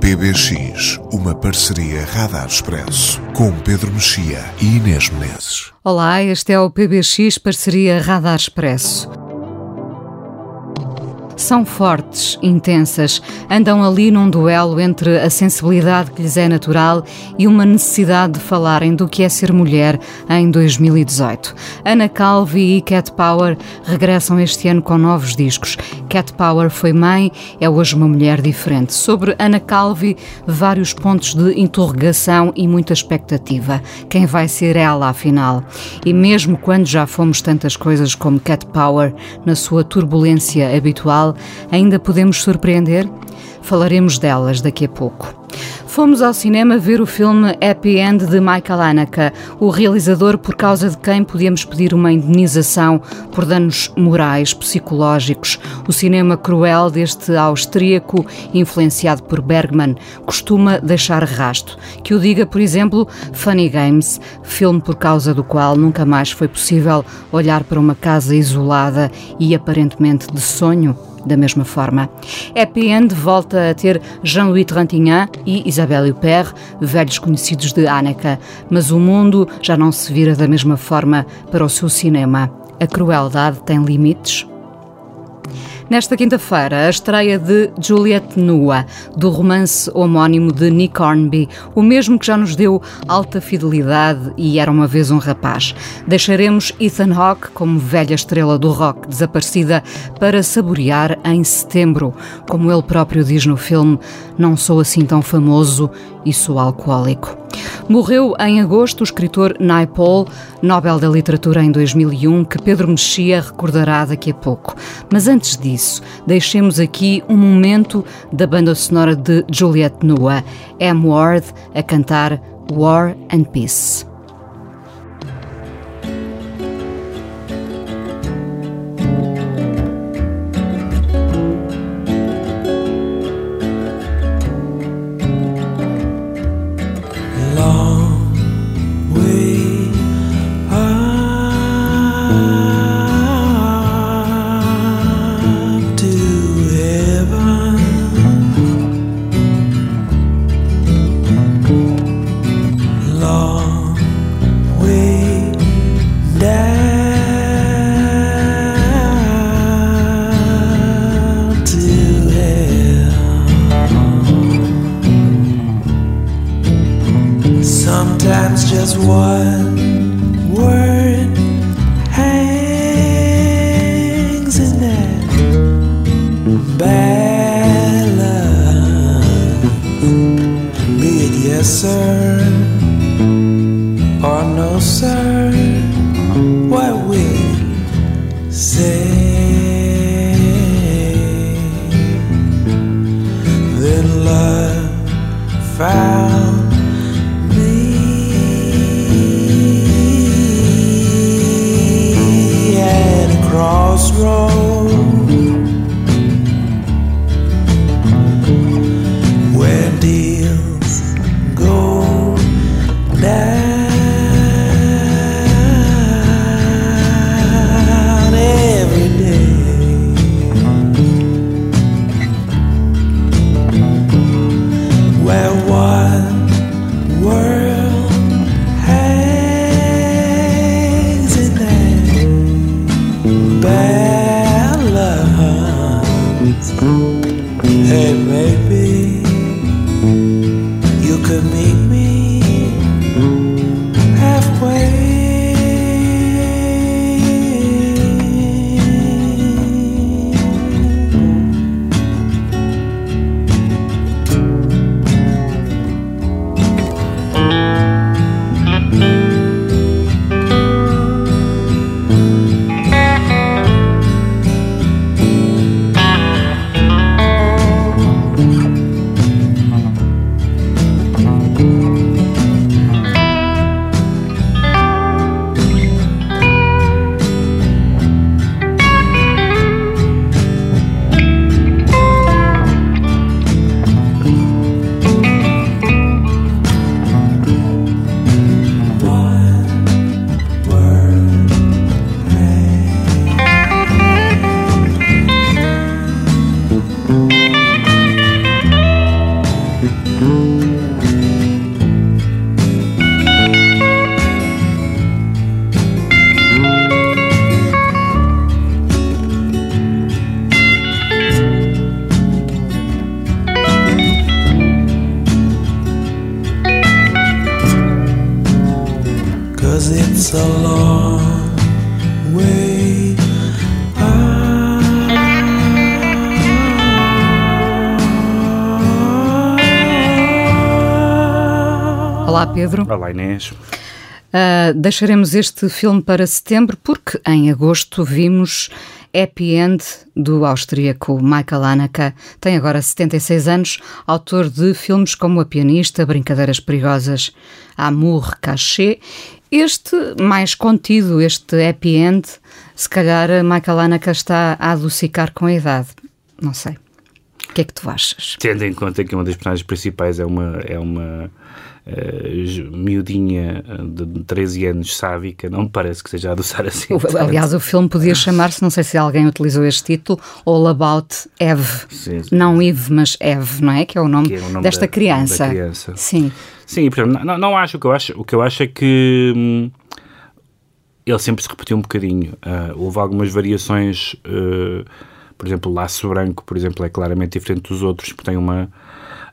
PBX, uma parceria Radar Expresso, com Pedro Mexia e Inês Menezes. Olá, este é o PBX Parceria Radar Expresso. São fortes, intensas, andam ali num duelo entre a sensibilidade que lhes é natural e uma necessidade de falarem do que é ser mulher em 2018. Ana Calvi e Cat Power regressam este ano com novos discos. Cat Power foi mãe, é hoje uma mulher diferente. Sobre Ana Calvi, vários pontos de interrogação e muita expectativa. Quem vai ser ela, afinal? E mesmo quando já fomos tantas coisas como Cat Power, na sua turbulência habitual, ainda podemos surpreender? Falaremos delas daqui a pouco. Fomos ao cinema ver o filme Happy End de Michael Haneke, o realizador por causa de quem podíamos pedir uma indenização por danos morais, psicológicos. O cinema cruel deste austríaco, influenciado por Bergman, costuma deixar rasto. Que o diga, por exemplo, Funny Games, filme por causa do qual nunca mais foi possível olhar para uma casa isolada e aparentemente de sonho da mesma forma. End volta a ter Jean-Louis Trintignant e Isabelle Huppert, velhos conhecidos de Haneke, mas o mundo já não se vira da mesma forma para o seu cinema. A crueldade tem limites? Nesta quinta-feira, a estreia de Juliet Nua, do romance homónimo de Nick Hornby, o mesmo que já nos deu alta fidelidade e era uma vez um rapaz. Deixaremos Ethan Hawke como velha estrela do rock desaparecida para saborear em setembro. Como ele próprio diz no filme, não sou assim tão famoso e sou alcoólico. Morreu em agosto o escritor Naipaul, Nobel da Literatura em 2001, que Pedro Mexia recordará daqui a pouco. Mas antes disso, deixemos aqui um momento da banda sonora de Juliette Nua, M. Ward, a cantar War and Peace. Pedro. Olá, Inês. Uh, deixaremos este filme para setembro porque em agosto vimos Happy End do austríaco Michael Haneke. Tem agora 76 anos, autor de filmes como A Pianista, Brincadeiras Perigosas, Amour Caché. Este mais contido, este Happy End, se calhar Michael Haneke está a adocicar com a idade. Não sei. O que é que tu achas? Tendo em conta que uma das personagens principais é uma, é uma uh, miudinha de 13 anos sábica, não me parece que seja a adoçar assim. O, aliás, o filme podia chamar-se, não sei se alguém utilizou este título, All About Eve. Sim, sim. Não Eve, mas Eve, não é? Que é o nome, é o nome desta da, criança. Da criança. Sim. Sim, portanto, não, não acho o que eu acho. O que eu acho é que hum, ele sempre se repetiu um bocadinho. Uh, houve algumas variações. Uh, por exemplo, o Laço Branco, por exemplo, é claramente diferente dos outros, porque tem uma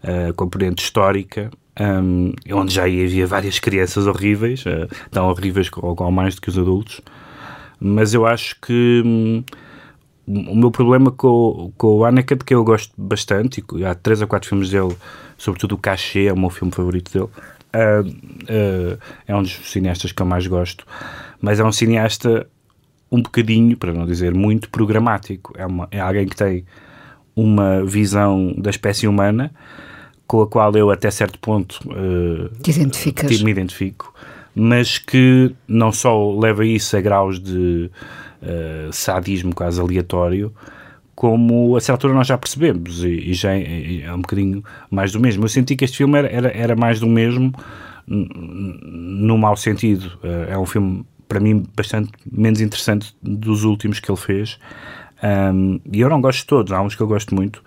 uh, componente histórica, um, onde já havia várias crianças horríveis, uh, tão horríveis ou, mais do que os adultos. Mas eu acho que um, o meu problema com, com o Anneke, de que eu gosto bastante, e há três ou quatro filmes dele, sobretudo o Cachê, é o meu filme favorito dele, uh, é um dos cineastas que eu mais gosto, mas é um cineasta um bocadinho, para não dizer muito, programático. É, uma, é alguém que tem uma visão da espécie humana com a qual eu até certo ponto uh, Te me identifico, mas que não só leva isso a graus de uh, sadismo quase aleatório, como a certa altura nós já percebemos e, e já é, é, um bocadinho mais do mesmo. Eu senti que este filme era, era, era mais do mesmo no mau sentido. Uh, é um filme para mim, bastante menos interessante dos últimos que ele fez. Um, e eu não gosto de todos, há uns que eu gosto muito.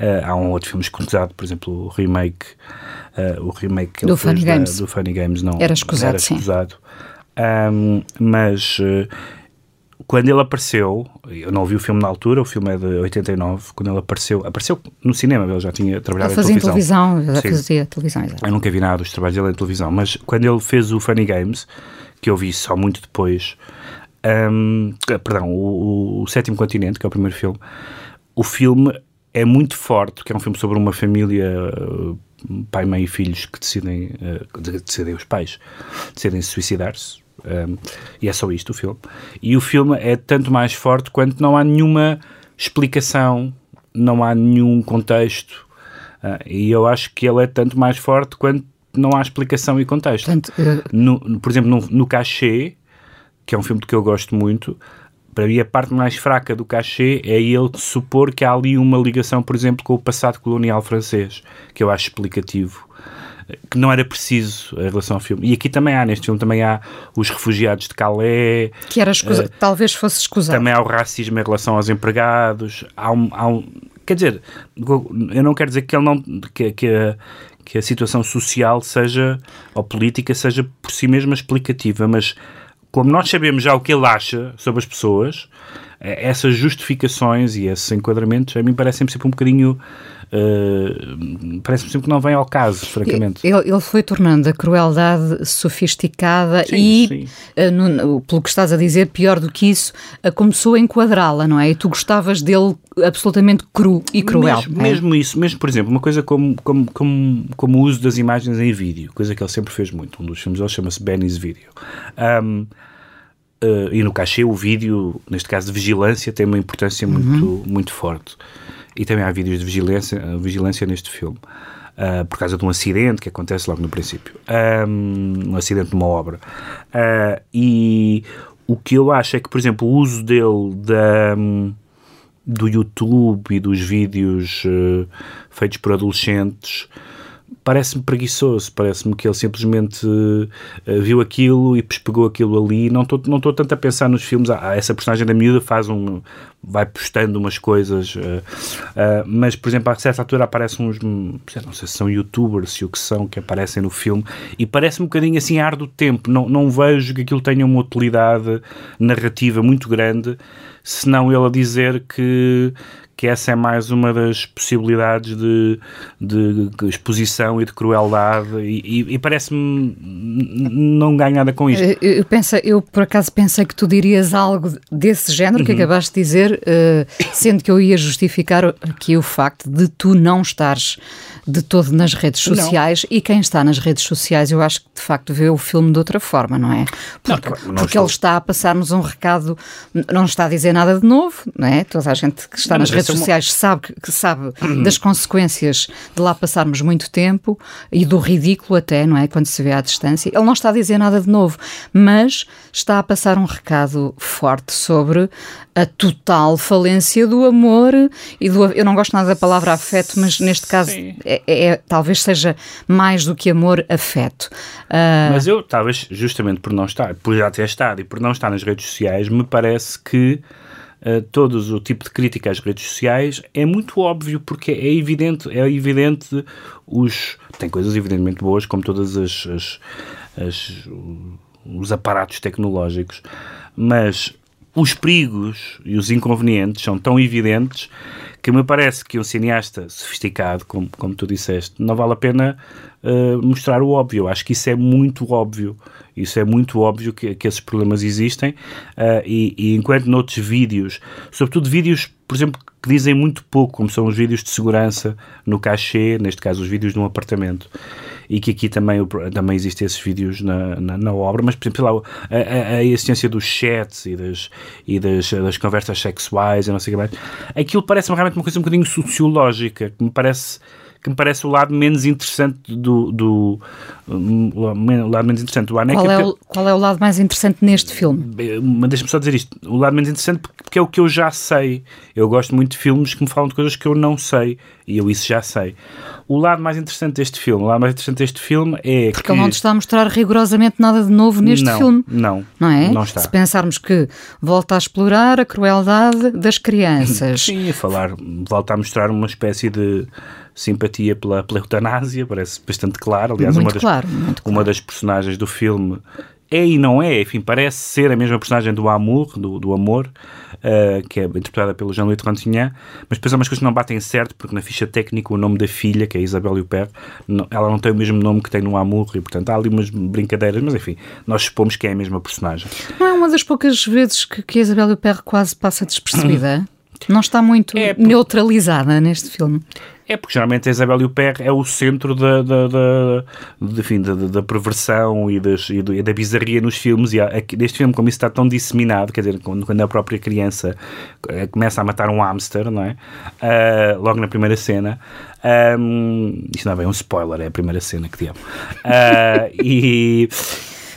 Uh, há um outro filme escusado, por exemplo, o remake, uh, o remake do, Funny da, Games. do Funny Games. Não, era escusado, era escusado. Um, mas uh, quando ele apareceu, eu não vi o filme na altura, o filme é de 89, quando ele apareceu, apareceu no cinema, ele já tinha trabalhado ele fazia em televisão. Televisão, já fazia televisão, exatamente. Eu nunca vi nada dos trabalhos dele em televisão, mas quando ele fez o Funny Games, que eu vi só muito depois. Um, perdão, o, o, Sétimo Continente, que é o primeiro filme. O filme é muito forte, que é um filme sobre uma família, pai, mãe e filhos, que decidem, uh, decidem os pais, decidem se suicidar-se. Um, e é só isto o filme. E o filme é tanto mais forte quanto não há nenhuma explicação, não há nenhum contexto. Uh, e eu acho que ele é tanto mais forte quanto não há explicação e contexto. Portanto, uh... no, por exemplo, no, no Cachê, que é um filme que eu gosto muito, para mim a parte mais fraca do cachê é ele supor que há ali uma ligação, por exemplo, com o passado colonial francês, que eu acho explicativo que não era preciso em relação ao filme. E aqui também há, neste filme também há os refugiados de Calais. Que era escusa, uh, talvez fosse escusado. Também há o racismo em relação aos empregados. Há um, há um, quer dizer, eu não quero dizer que ele não que, que, a, que a situação social seja, ou política, seja por si mesma explicativa, mas como nós sabemos já o que ele acha sobre as pessoas, eh, essas justificações e esses enquadramentos a mim parecem sempre um bocadinho Uh, parece-me sempre que não vem ao caso, francamente. Ele, ele foi tornando a crueldade sofisticada sim, e, sim. Uh, no, pelo que estás a dizer, pior do que isso, uh, começou a enquadrá-la, não é? E tu gostavas dele absolutamente cru e cruel. Mesmo, é? mesmo isso, mesmo, por exemplo, uma coisa como, como, como, como o uso das imagens em vídeo, coisa que ele sempre fez muito. Um dos filmes dele chama-se Benny's Video. Um, Uh, e no cachê o vídeo, neste caso de vigilância, tem uma importância muito, Uhum. muito forte. E também há vídeos de vigilância, vigilância neste filme. Uh, por causa de um acidente que acontece logo no princípio. Um, um acidente numa obra. Uh, e o que eu acho é que, por exemplo, o uso dele da, do YouTube e dos vídeos uh, feitos por adolescentes parece-me preguiçoso, parece-me que ele simplesmente viu aquilo e pegou aquilo ali. Não estou não tanto a pensar nos filmes. Ah, essa personagem da miúda faz um. Vai postando umas coisas, uh, uh, mas por exemplo, a certa altura aparecem uns. não sei se são youtubers, se o que são, que aparecem no filme e parece um bocadinho assim ar do tempo. Não, não vejo que aquilo tenha uma utilidade narrativa muito grande, senão ele a dizer que que essa é mais uma das possibilidades de, de, exposição e de crueldade e, e, e parece-me não ganhar nada com isto. Eu, eu, penso, eu, por acaso pensei que tu dirias algo desse género que Uhum. acabaste de dizer, eh, sendo que eu ia justificar aqui o facto de tu não estares de todo nas redes Não. sociais e quem está nas redes sociais eu acho que de facto vê o filme de outra forma, não é? Porque, claro, não porque estou- ele está a passar-nos um recado, não está a dizer nada de novo, não é? Toda a gente que está Não, nas redes é sociais sabe, que- que sabe das consequências de lá passarmos muito tempo e do ridículo até, não é? Quando se vê à distância. Ele não está a dizer nada de novo, mas está a passar um recado forte sobre a total falência do amor e do. Eu não gosto nada da palavra afeto, mas neste caso é, é- talvez seja mais do que amor, afeto. Ah, Mas eu, talvez, justamente por não estar, por já ter estado e por não estar nas redes sociais, me parece que uh, todos o tipo de crítica às redes sociais é muito óbvio, porque é evidente, é evidente os... Tem coisas evidentemente boas, como todas as... as- as- os aparatos tecnológicos, mas os perigos e os inconvenientes são tão evidentes que me parece que um cineasta sofisticado, como, como tu disseste, não vale a pena uh, mostrar o óbvio. Acho que isso é muito óbvio. Isso é muito óbvio que, que esses problemas existem uh, e, e enquanto noutros vídeos, sobretudo vídeos, por exemplo, que dizem muito pouco, como são os vídeos de segurança no cachê, neste caso os vídeos num apartamento, e que aqui também, também existem esses vídeos na, na, na obra, mas por exemplo, lá, a, a, a existência dos chats e das, e das, das conversas sexuais e não sei o que mais, aquilo parece-me realmente uma coisa um bocadinho sociológica, que me parece que me parece o lado menos interessante do, do um, o lado menos interessante do Haneke qual, é o, qual é o lado mais interessante neste filme? Mas Deixa-me só dizer isto. O lado menos interessante porque porque é o que eu já sei. Eu gosto muito de filmes que me falam de coisas que eu não sei. E eu isso já sei. O lado mais interessante deste filme, o lado mais interessante deste filme é Porque que... ele não te está a mostrar rigorosamente nada de novo neste não, filme. Não, Não é? Não está. Se pensarmos que volta a explorar a crueldade das crianças. Sim, a falar, volta a mostrar uma espécie de simpatia pela, pela eutanásia, parece bastante claro. Aliás, Muito uma, das, claro, muito uma das personagens do filme é e não é, enfim, parece ser a mesma personagem do Amour, do, do Amor, eh, que é interpretada pelo Jean-Louis Trintignant, mas depois há umas coisas que não batem certo, porque na ficha técnica o nome da filha, que é Isabelle Huppert, ela não tem o mesmo nome que tem no Amour, e portanto há ali umas brincadeiras, mas enfim, nós supomos que é a mesma personagem. Não é uma das poucas vezes que, que a Isabel Huppert quase passa despercebida? Não está muito É, neutralizada neste filme. É porque geralmente a Isabelle Huppert é o centro da, da, da, enfim, da, da- perversão e, das, e, do- e da bizarria nos filmes. E neste filme, como isso está tão disseminado, quer dizer, quando, quando a própria criança eh, começa a matar um hamster, não é? Ah, logo na primeira cena. Ahm, isto não é bem um spoiler, é a primeira cena que diabo. Ah, e.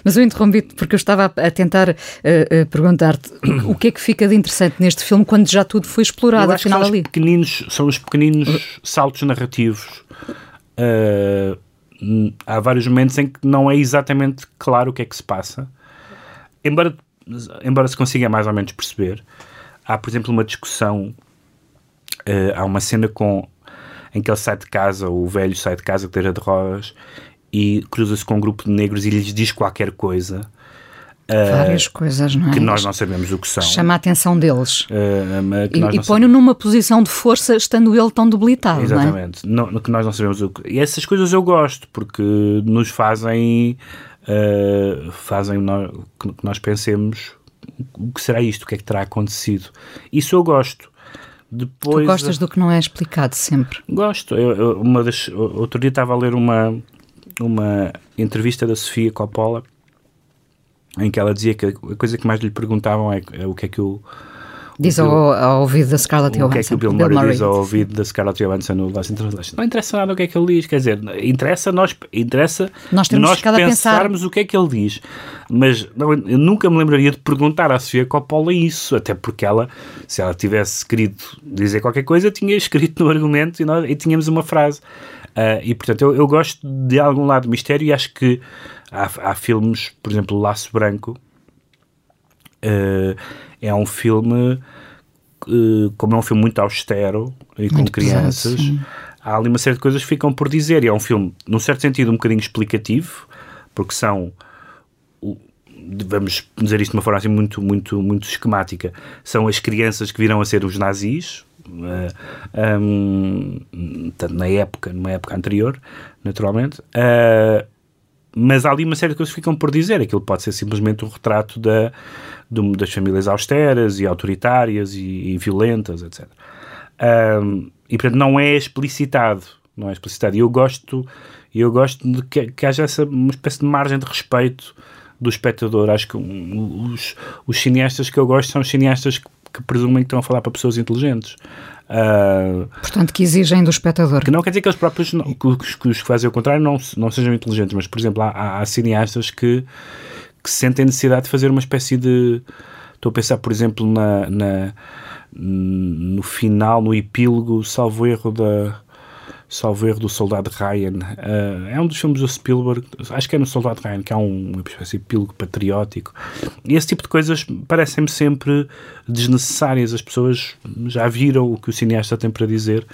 Mas eu interrompi-te porque eu estava a, tentar eh, eh, perguntar-te o que é que fica de interessante neste filme quando já tudo foi explorado, que afinal são ali. Os pequeninos, são os pequeninos saltos narrativos. Uh, há vários momentos em que não é exatamente claro o que é que se passa. Embora, embora se consiga mais ou menos perceber, há, por exemplo, uma discussão. uh, há uma cena com, em que ele sai de casa, o velho sai de casa, cadeira de rodas, e cruza-se com um grupo de negros e lhes diz qualquer coisa. uh, Várias coisas, não é? que nós não sabemos o que são. Chama a atenção deles. Uh, E, e não põe-no numa posição de força, estando ele tão debilitado, não é? Exatamente. Não, no que nós não sabemos o que. E essas coisas eu gosto, porque nos fazem. eh, fazem nós, que que nós pensemos o que será isto, o que é que terá acontecido. Isso eu gosto. Depois, Tu gostas do que não é explicado sempre. Gosto. Eu, eu- uma das, outro dia estava a ler uma, uma entrevista da Sofia Coppola em que ela dizia que a coisa que mais lhe perguntavam é, é o que é que o Diz o ao, o- ao ouvido da Scarlett o Johansson. que é que o Bill Murray diz ao ouvido da Scarlett Johansson no Lost in Translation? Não interessa nada o que é que ele diz, quer dizer, interessa nós, interessa Nós temos ficado a pensar- pensarmos o que é que ele diz. Mas não, eu nunca me lembraria de perguntar à Sofia Coppola isso, até porque ela, se ela tivesse querido dizer qualquer coisa, tinha escrito no argumento e, nós, e tínhamos uma frase. Ah, e portanto, eu, eu gosto de algum lado de mistério e acho que há, há filmes, por exemplo, Laço Branco, ah, é um filme eh, como é um filme muito austero e com Muito pesado, crianças, sim. há ali uma série de coisas que ficam por dizer. E é um filme, num certo sentido, um bocadinho explicativo, porque são. Vamos dizer isto de uma forma assim muito, muito, muito esquemática. São as crianças que virão a ser os nazis, uh, um, tanto na época, numa época anterior, naturalmente. Uh, mas há ali uma série de coisas que ficam por dizer. Aquilo pode ser simplesmente um retrato da, das famílias austeras e autoritárias e, e violentas, etc. Um, e portanto não é explicitado, não é explicitado. E eu gosto, eu gosto de que, que haja essa uma espécie de margem de respeito do espectador. Acho que um, os, os cineastas que eu gosto são os cineastas que, que presumem que estão a falar para pessoas inteligentes. Uh, Portanto, que exigem do espectador. Que não quer dizer que eles próprios, que, os que fazem o contrário, não, não sejam inteligentes, mas, por exemplo, há, há, há cineastas que, que sentem necessidade de fazer uma espécie de. Estou a pensar, por exemplo, na, na no final, no epílogo, salvo erro da salvo erro do Soldado Ryan. Uh, é um dos filmes do Spielberg, acho que é no Soldado Ryan, que há um, uma espécie de epílogo patriótico. E esse tipo de coisas parecem-me sempre desnecessárias. As pessoas já viram o que o cineasta tem para dizer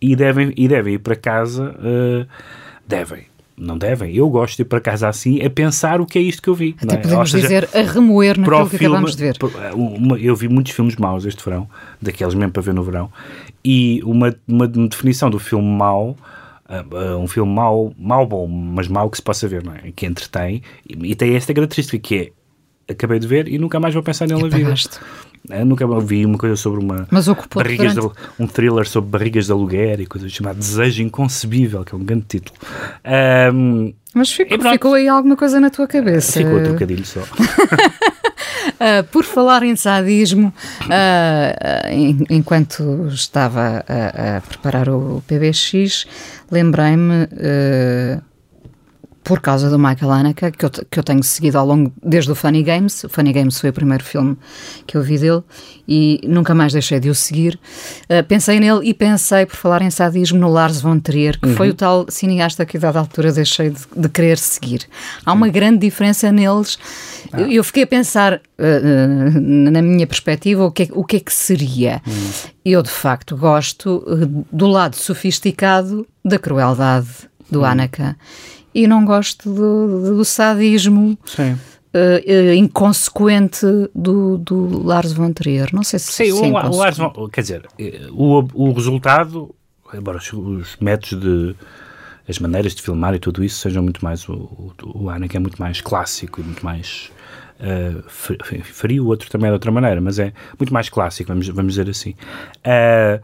e devem, e devem ir para casa. Uh, devem não devem. Eu gosto de ir para casa assim a pensar o que é isto que eu vi. Até é? podemos seja, dizer a remoer naquilo que filme, acabamos de ver. eu vi muitos filmes maus este verão, daqueles mesmo para ver no verão, e uma, uma definição do filme mau Uh, um filme mau, mau bom, mas mau que se possa ver, não é? Que entretém e, e tem esta característica que é acabei de ver e nunca mais vou pensar nele na vida. Eu nunca vi uma coisa sobre uma Mas barrigas de, um thriller sobre barrigas de aluguer e coisas chamado Desejo Inconcebível, que é um grande título. Um, Mas ficou, ficou, aí alguma coisa na tua cabeça? Ficou um trocadilho só. Uh, por falar em sadismo, uh, uh, enquanto estava a, a, preparar o PBX, lembrei-me por causa do Michael Haneke, que eu, que eu tenho seguido ao longo, desde o Funny Games. O Funny Games foi o primeiro filme que eu vi dele e nunca mais deixei de o seguir. Uh, pensei nele e pensei, por falar em sadismo, no Lars von Trier, que uhum. foi o tal cineasta que, a dada altura, deixei de, de querer seguir. Há uma grande diferença neles. Ah. Eu, eu, fiquei a pensar, uh, na minha perspectiva, o que, é, o que é que seria. Uhum. Eu, de facto, gosto uh, do lado sofisticado da crueldade do uhum. Haneke e não gosto do, do sadismo. Sim. Uh, inconsequente do, do Lars von Trier. Não sei se, Sim, se é o, o Lars von, quer dizer, o, o resultado, embora os, os, métodos de as maneiras de filmar e tudo isso sejam muito mais o, o, o é muito mais clássico e muito mais uh, frio, o outro também é de outra maneira, mas é muito mais clássico, vamos, vamos dizer assim. Uh,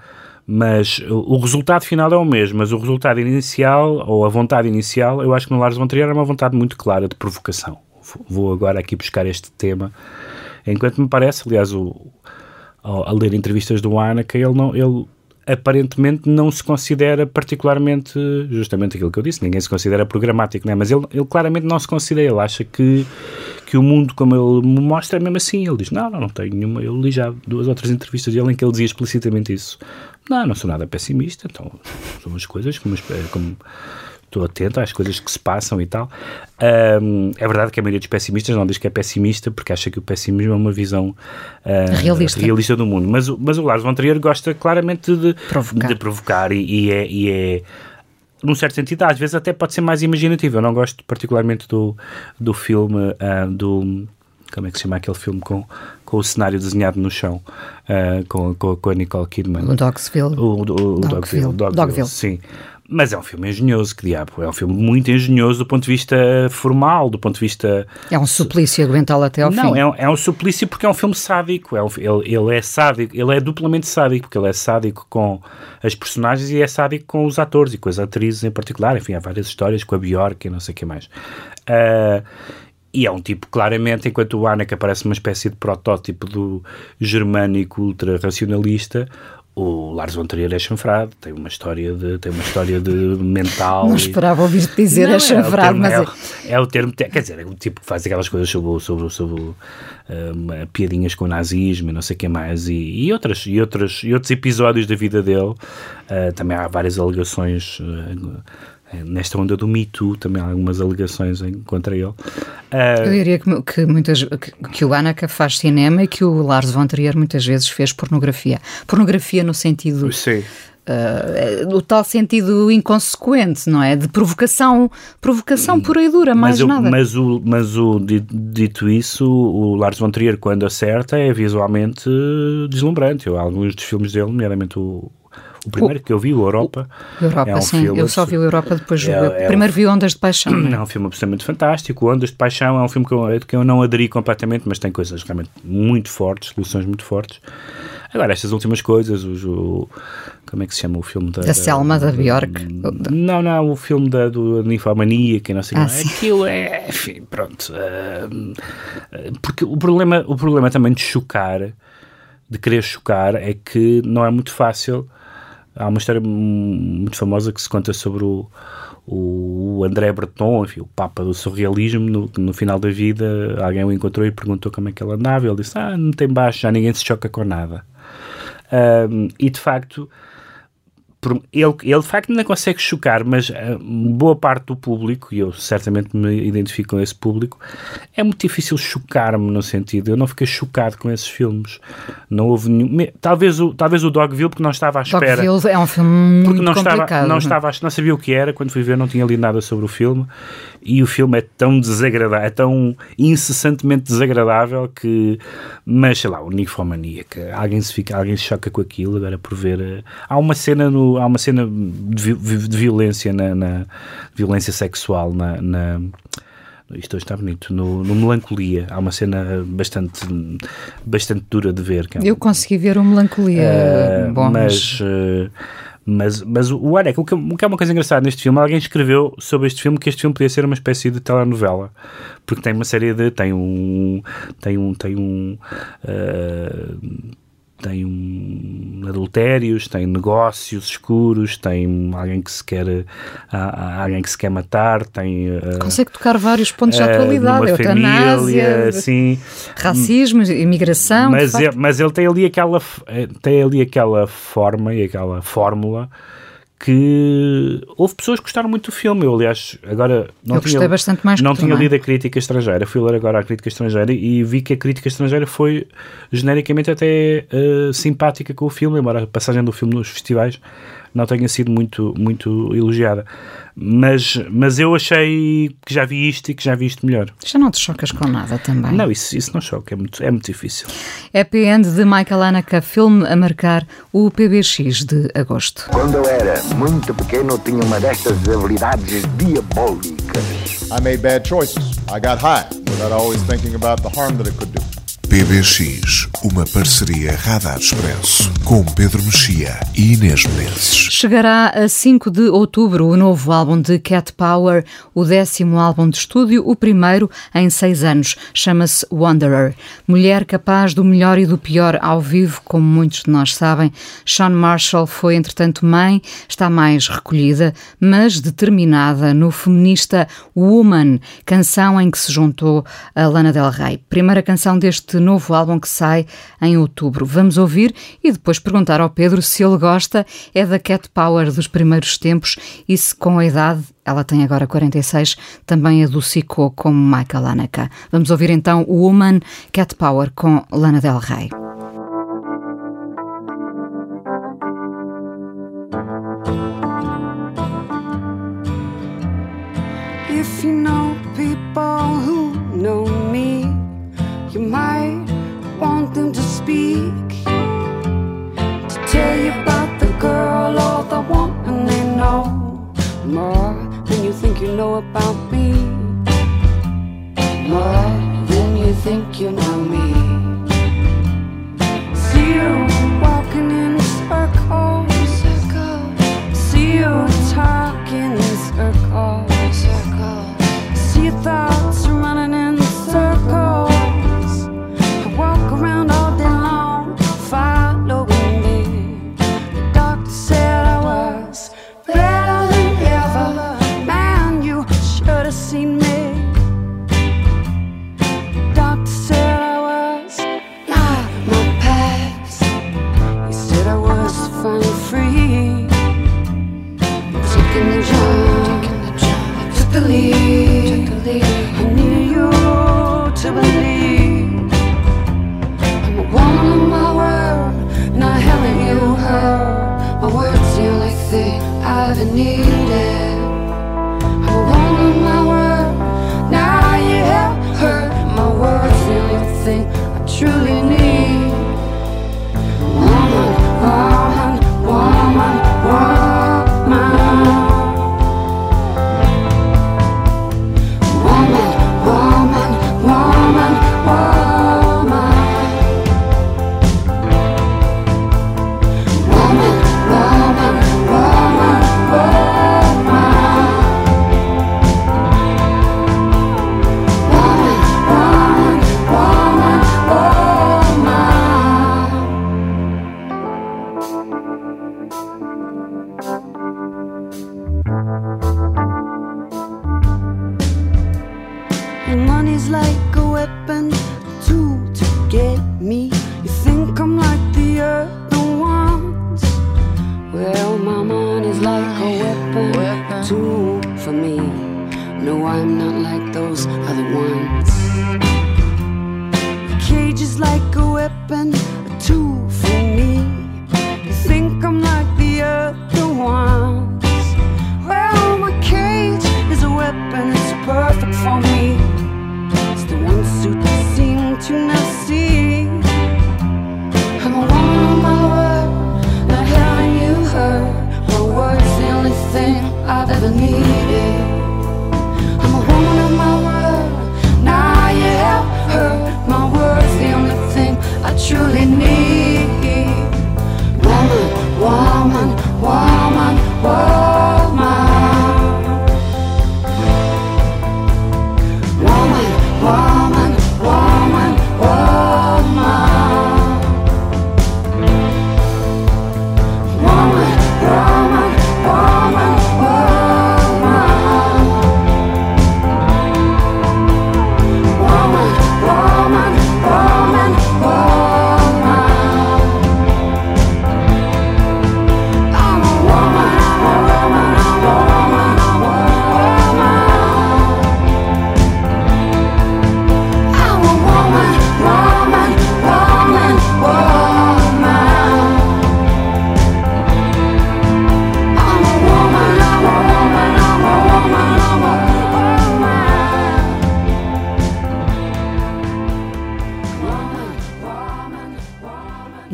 mas o resultado final é o mesmo, mas o resultado inicial, ou a vontade inicial, eu acho que no Lars von Trier é uma vontade muito clara de provocação. Vou agora aqui buscar este tema, enquanto me parece, aliás, o, a ler entrevistas do Anaka, ele não... Ele, aparentemente não se considera particularmente, justamente aquilo que eu disse, ninguém se considera programático, né? mas ele, ele claramente não se considera, ele acha que, que o mundo como ele me mostra é mesmo assim, ele diz, não, não, não tenho nenhuma, eu li já duas ou três entrevistas dele em que ele dizia explicitamente isso, não, não sou nada pessimista, então são as coisas como, como estou atento às coisas que se passam e tal. Um, é verdade que a maioria dos pessimistas não diz que é pessimista porque acha que o pessimismo é uma visão uh, realista. realista. do mundo. Mas, mas o Lars von Trier gosta claramente de provocar, de provocar e, e, é, e é num certo sentido, às vezes até pode ser mais imaginativo. Eu não gosto particularmente do, do filme uh, do como é que se chama aquele filme com, com o cenário desenhado no chão uh, com, com, com, a Nicole Kidman? O Dogsville o, o, o Dogville, Dogville, Dogville, sim mas é um filme engenhoso, que diabo. É um filme muito engenhoso do ponto de vista formal, do ponto de vista. É um suplício aguentá-lo até ao não, fim. Não, é, um, é um suplício porque é um filme sádico. É um, ele, ele é sádico, ele é duplamente sádico, porque ele é sádico com as personagens e é sádico com os atores e com as atrizes em particular. Enfim, há várias histórias com a Bjork e não sei o que mais. Uh, e é um tipo, claramente, enquanto o Anak parece uma espécie de protótipo do germânico ultra-racionalista, o Lars von Trier é chanfrado, tem uma história de, tem uma história de mental. Não esperava ouvir-te dizer não, é chanfrado, é mas... É, é, o termo, quer dizer, é o tipo que faz aquelas coisas sobre, sobre, sobre um, piadinhas com o nazismo e não sei o que mais, e, e, outras, e, outras, e outros episódios da vida dele. Uh, também há várias alegações... Uh, nesta onda do Me Too, também há algumas alegações em, contra ele. Uh, Eu diria que, que, muitas, que, que o Anaka faz cinema e que o Lars von Trier muitas vezes fez pornografia. Pornografia no sentido... Sim. Uh, o tal sentido inconsequente, não é? De provocação, provocação pura e dura, mais mas eu, nada. Mas, o, mas o, dito isso, o Lars von Trier, quando acerta, é visualmente deslumbrante. Eu, alguns dos filmes dele, nomeadamente o, o primeiro o, que eu vi, o Europa. O Europa, é um sim. Filme, eu só vi o Europa depois. É, é primeiro vi Ondas de Paixão. É? é um filme absolutamente fantástico. Ondas de Paixão é um filme que eu, que eu não aderi completamente, mas tem coisas realmente muito fortes, soluções muito fortes. Agora, estas últimas coisas, o, como é que se chama o filme da... Da Selma, da Bjork? Não, não, o filme da, do Ninfomania, que não sei ah, como Aquilo é, enfim, pronto. Uh, porque o problema, o problema também de chocar, de querer chocar, é que não é muito fácil. Há uma história muito famosa que se conta sobre o, o André Breton, enfim, o papa do surrealismo, no, no, final da vida, alguém o encontrou e perguntou como é que ele andava. Ele disse: Ah, não tem baixo, já ninguém se choca com nada. Um, e de facto, ele, ele de facto não consegue chocar, mas uh, boa parte do público, e eu certamente me identifico com esse público, é muito difícil chocar-me no sentido. Eu não fiquei chocado com esses filmes. Não houve nenhum. Talvez o, talvez o Dogville, porque não estava à espera. Dogville é um filme muito porque não complicado. Estava, não, estava, não sabia o que era. Quando fui ver, não tinha lido nada sobre o filme. E o filme é tão desagradável, é tão incessantemente desagradável que. Mas sei lá, o Ninfomaníaca. Alguém se, fica, alguém se choca com aquilo, agora por ver. Uh, há uma cena no há uma cena de, de violência na, na, violência sexual na, na isto hoje está bonito, no, no, Melancolia. Há uma cena bastante, bastante dura de ver. É Eu consegui ver o Melancolia. Uh, Bom, mas, mas... Uh, mas, mas o Areca, o que, o que é uma coisa engraçada neste filme, alguém escreveu sobre este filme que este filme podia ser uma espécie de telenovela, porque tem uma série de. tem um. tem um. tem um. Uh, tem um adultérios, tem negócios escuros, tem alguém que se quer há, alguém que se quer matar, tem uh, consegue tocar vários pontos de atualidade, eutanásia, assim, racismo, imigração. Mas, ele, mas ele tem ali aquela tem ali aquela forma e aquela fórmula que houve pessoas que gostaram muito do filme. Eu, aliás, agora não eu tinha, bastante mais não tinha também. lido a crítica estrangeira. Fui ler agora a crítica estrangeira e vi que a crítica estrangeira foi genericamente até uh, simpática com o filme, embora a passagem do filme nos festivais não tenha sido muito, muito elogiada. Mas, mas eu achei que já vi isto e que já vi isto melhor. Já não te chocas com nada também? Não, isso, isso não choca, é muito, é muito difícil. Happy End de Michael Haneke, filme a marcar o PBX de agosto. Quando eu era muito pequeno, tinha uma destas habilidades diabólicas. I made bad choices. I got high without always thinking about the harm that it could do. PBX, uma parceria Radar Expresso com Pedro Mexia e Inês Menezes. Chegará a 5 de outubro o novo álbum de Cat Power, o décimo álbum de estúdio, o primeiro em seis anos. Chama-se Wanderer. Mulher capaz do melhor e do pior ao vivo, como muitos de nós sabem. Sean Marshall foi, entretanto, mãe, está mais recolhida, mas determinada no feminista Woman, canção em que se juntou a Lana Del Rey. Primeira canção deste novo álbum que sai em outubro. Vamos ouvir e depois perguntar ao Pedro se ele gosta é da Cat Power dos primeiros tempos e se com a idade, ela tem agora 46, também adocicou como Michael Haneke. Vamos ouvir então o Woman Cat Power com Lana Del Rey. Speak to tell you about the girl or the woman they know more than you think you know about me, more than you think you know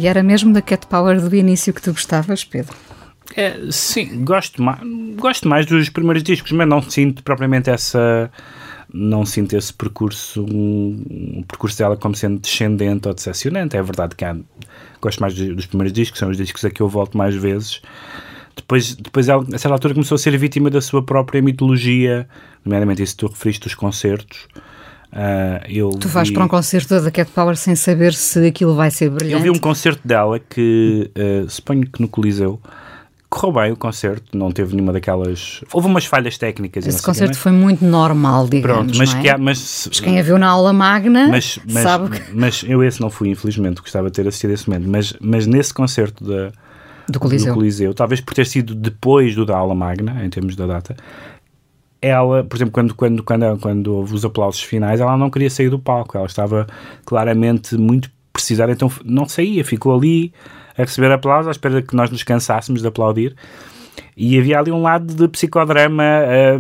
E era mesmo da Cat Power do início que tu gostavas, Pedro? É, sim, gosto mais, gosto mais dos primeiros discos, mas não sinto propriamente essa. Não sinto esse percurso, um, um percurso dela como sendo descendente ou decepcionante. É verdade que há, gosto mais dos, dos primeiros discos, são os discos a que eu volto mais vezes. Depois, depois ela, a certa altura, começou a ser vítima da sua própria mitologia, nomeadamente isso que tu referiste dos concertos. Eu Tu vais vi- para um concerto da Cat Power sem saber se aquilo vai ser brilhante. eu vi um concerto dela que, eh, suponho que no Coliseu, correu bem o concerto, não teve nenhuma daquelas. Houve umas falhas técnicas. Esse sei concerto foi muito normal, digamos. Pronto, mas é? que há- mas- Mas quem a viu na aula magna Mas, mas, sabe que. mas eu esse não fui, infelizmente, gostava de ter assistido esse momento. Mas, mas nesse concerto da, Do Coliseu. talvez por ter sido depois do da aula magna, em termos da data, ela, por exemplo, quando, quando, quando, quando houve os aplausos finais, ela não queria sair do palco, ela estava claramente muito precisada, então não saía, ficou ali a receber aplausos, à espera que nós nos cansássemos de aplaudir. E havia ali um lado de psicodrama,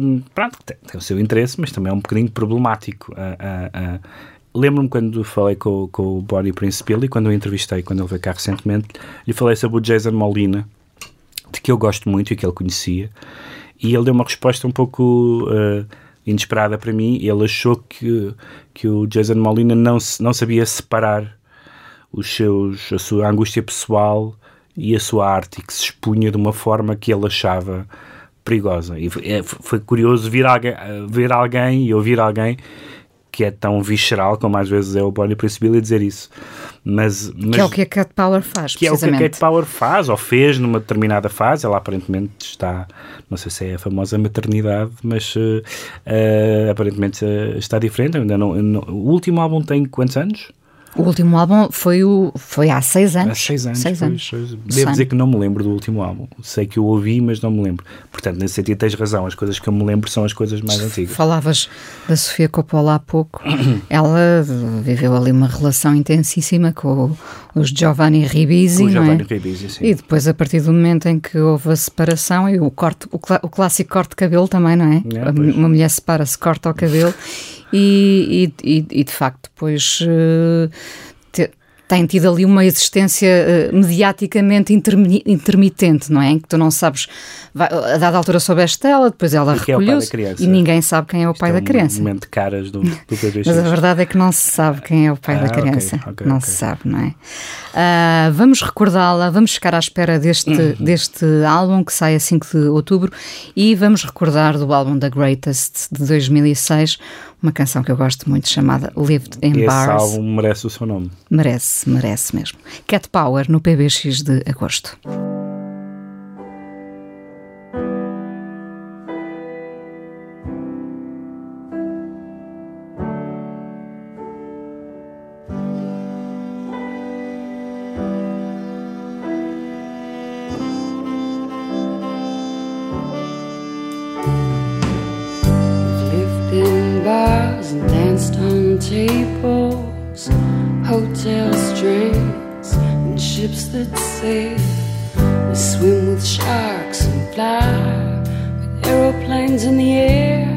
hum, pronto, tem, tem o seu interesse, mas também é um bocadinho problemático. Ah, ah, ah. Lembro-me quando falei com, com o Body Prince Billy, quando o entrevistei, quando ele veio cá recentemente, lhe falei sobre o Jason Molina, de que eu gosto muito e que ele conhecia, e ele deu uma resposta um pouco ah, inesperada para mim. Ele achou que, que o Jason Molina não, não sabia separar os seus, a sua angústia pessoal e a sua arte, e que se expunha de uma forma que ele achava perigosa. E foi, é, foi curioso ver alguém, ver alguém e ouvir alguém que é tão visceral como às vezes é o Bonnie Prince Billy dizer isso. Mas, mas Que é o que a Cat Power faz, que é o que a. Kate Power faz ou fez numa determinada fase. Ela aparentemente está, não sei se é a famosa maternidade, mas eh, aparentemente eh, está diferente. Ainda não, não- o último álbum tem quantos anos? O último álbum foi, o, foi há seis anos. Há seis anos. Seis anos. Devo dizer que não me lembro do último álbum. Sei que o ouvi, mas não me lembro. Portanto, nesse sentido tens razão. As coisas que eu me lembro são as coisas mais antigas. Falavas da Sofia Coppola há pouco. Ela viveu ali uma relação intensíssima com os Giovanni Ribisi, Com o não Giovanni é? Ribisi, sim. E depois, a partir do momento em que houve a separação e o, corte, o, clá- o clássico corte de cabelo também, não é? É, uma mulher separa-se, corta o cabelo e, e, e de facto depois uh, te, tem tido ali uma existência uh, mediaticamente intermitente, não é? Em que tu não sabes, vai, a dada altura soubeste ela, depois ela é recolheu-se é e ninguém sabe quem é o pai é da um criança. momento de caras do, do. Mas a verdade é que não se sabe quem é o pai Ah, da criança. ok, não ok. se sabe, não é? Ah, vamos recordá-la, vamos ficar à espera deste, Uhum. deste álbum que sai a 5 de outubro e vamos recordar do álbum The Greatest de 2006, uma canção que eu gosto muito chamada Lived in Esse Bars. álbum merece o seu nome. Merece, merece mesmo. Cat Power no PBX de agosto. Fly with aeroplanes in the air.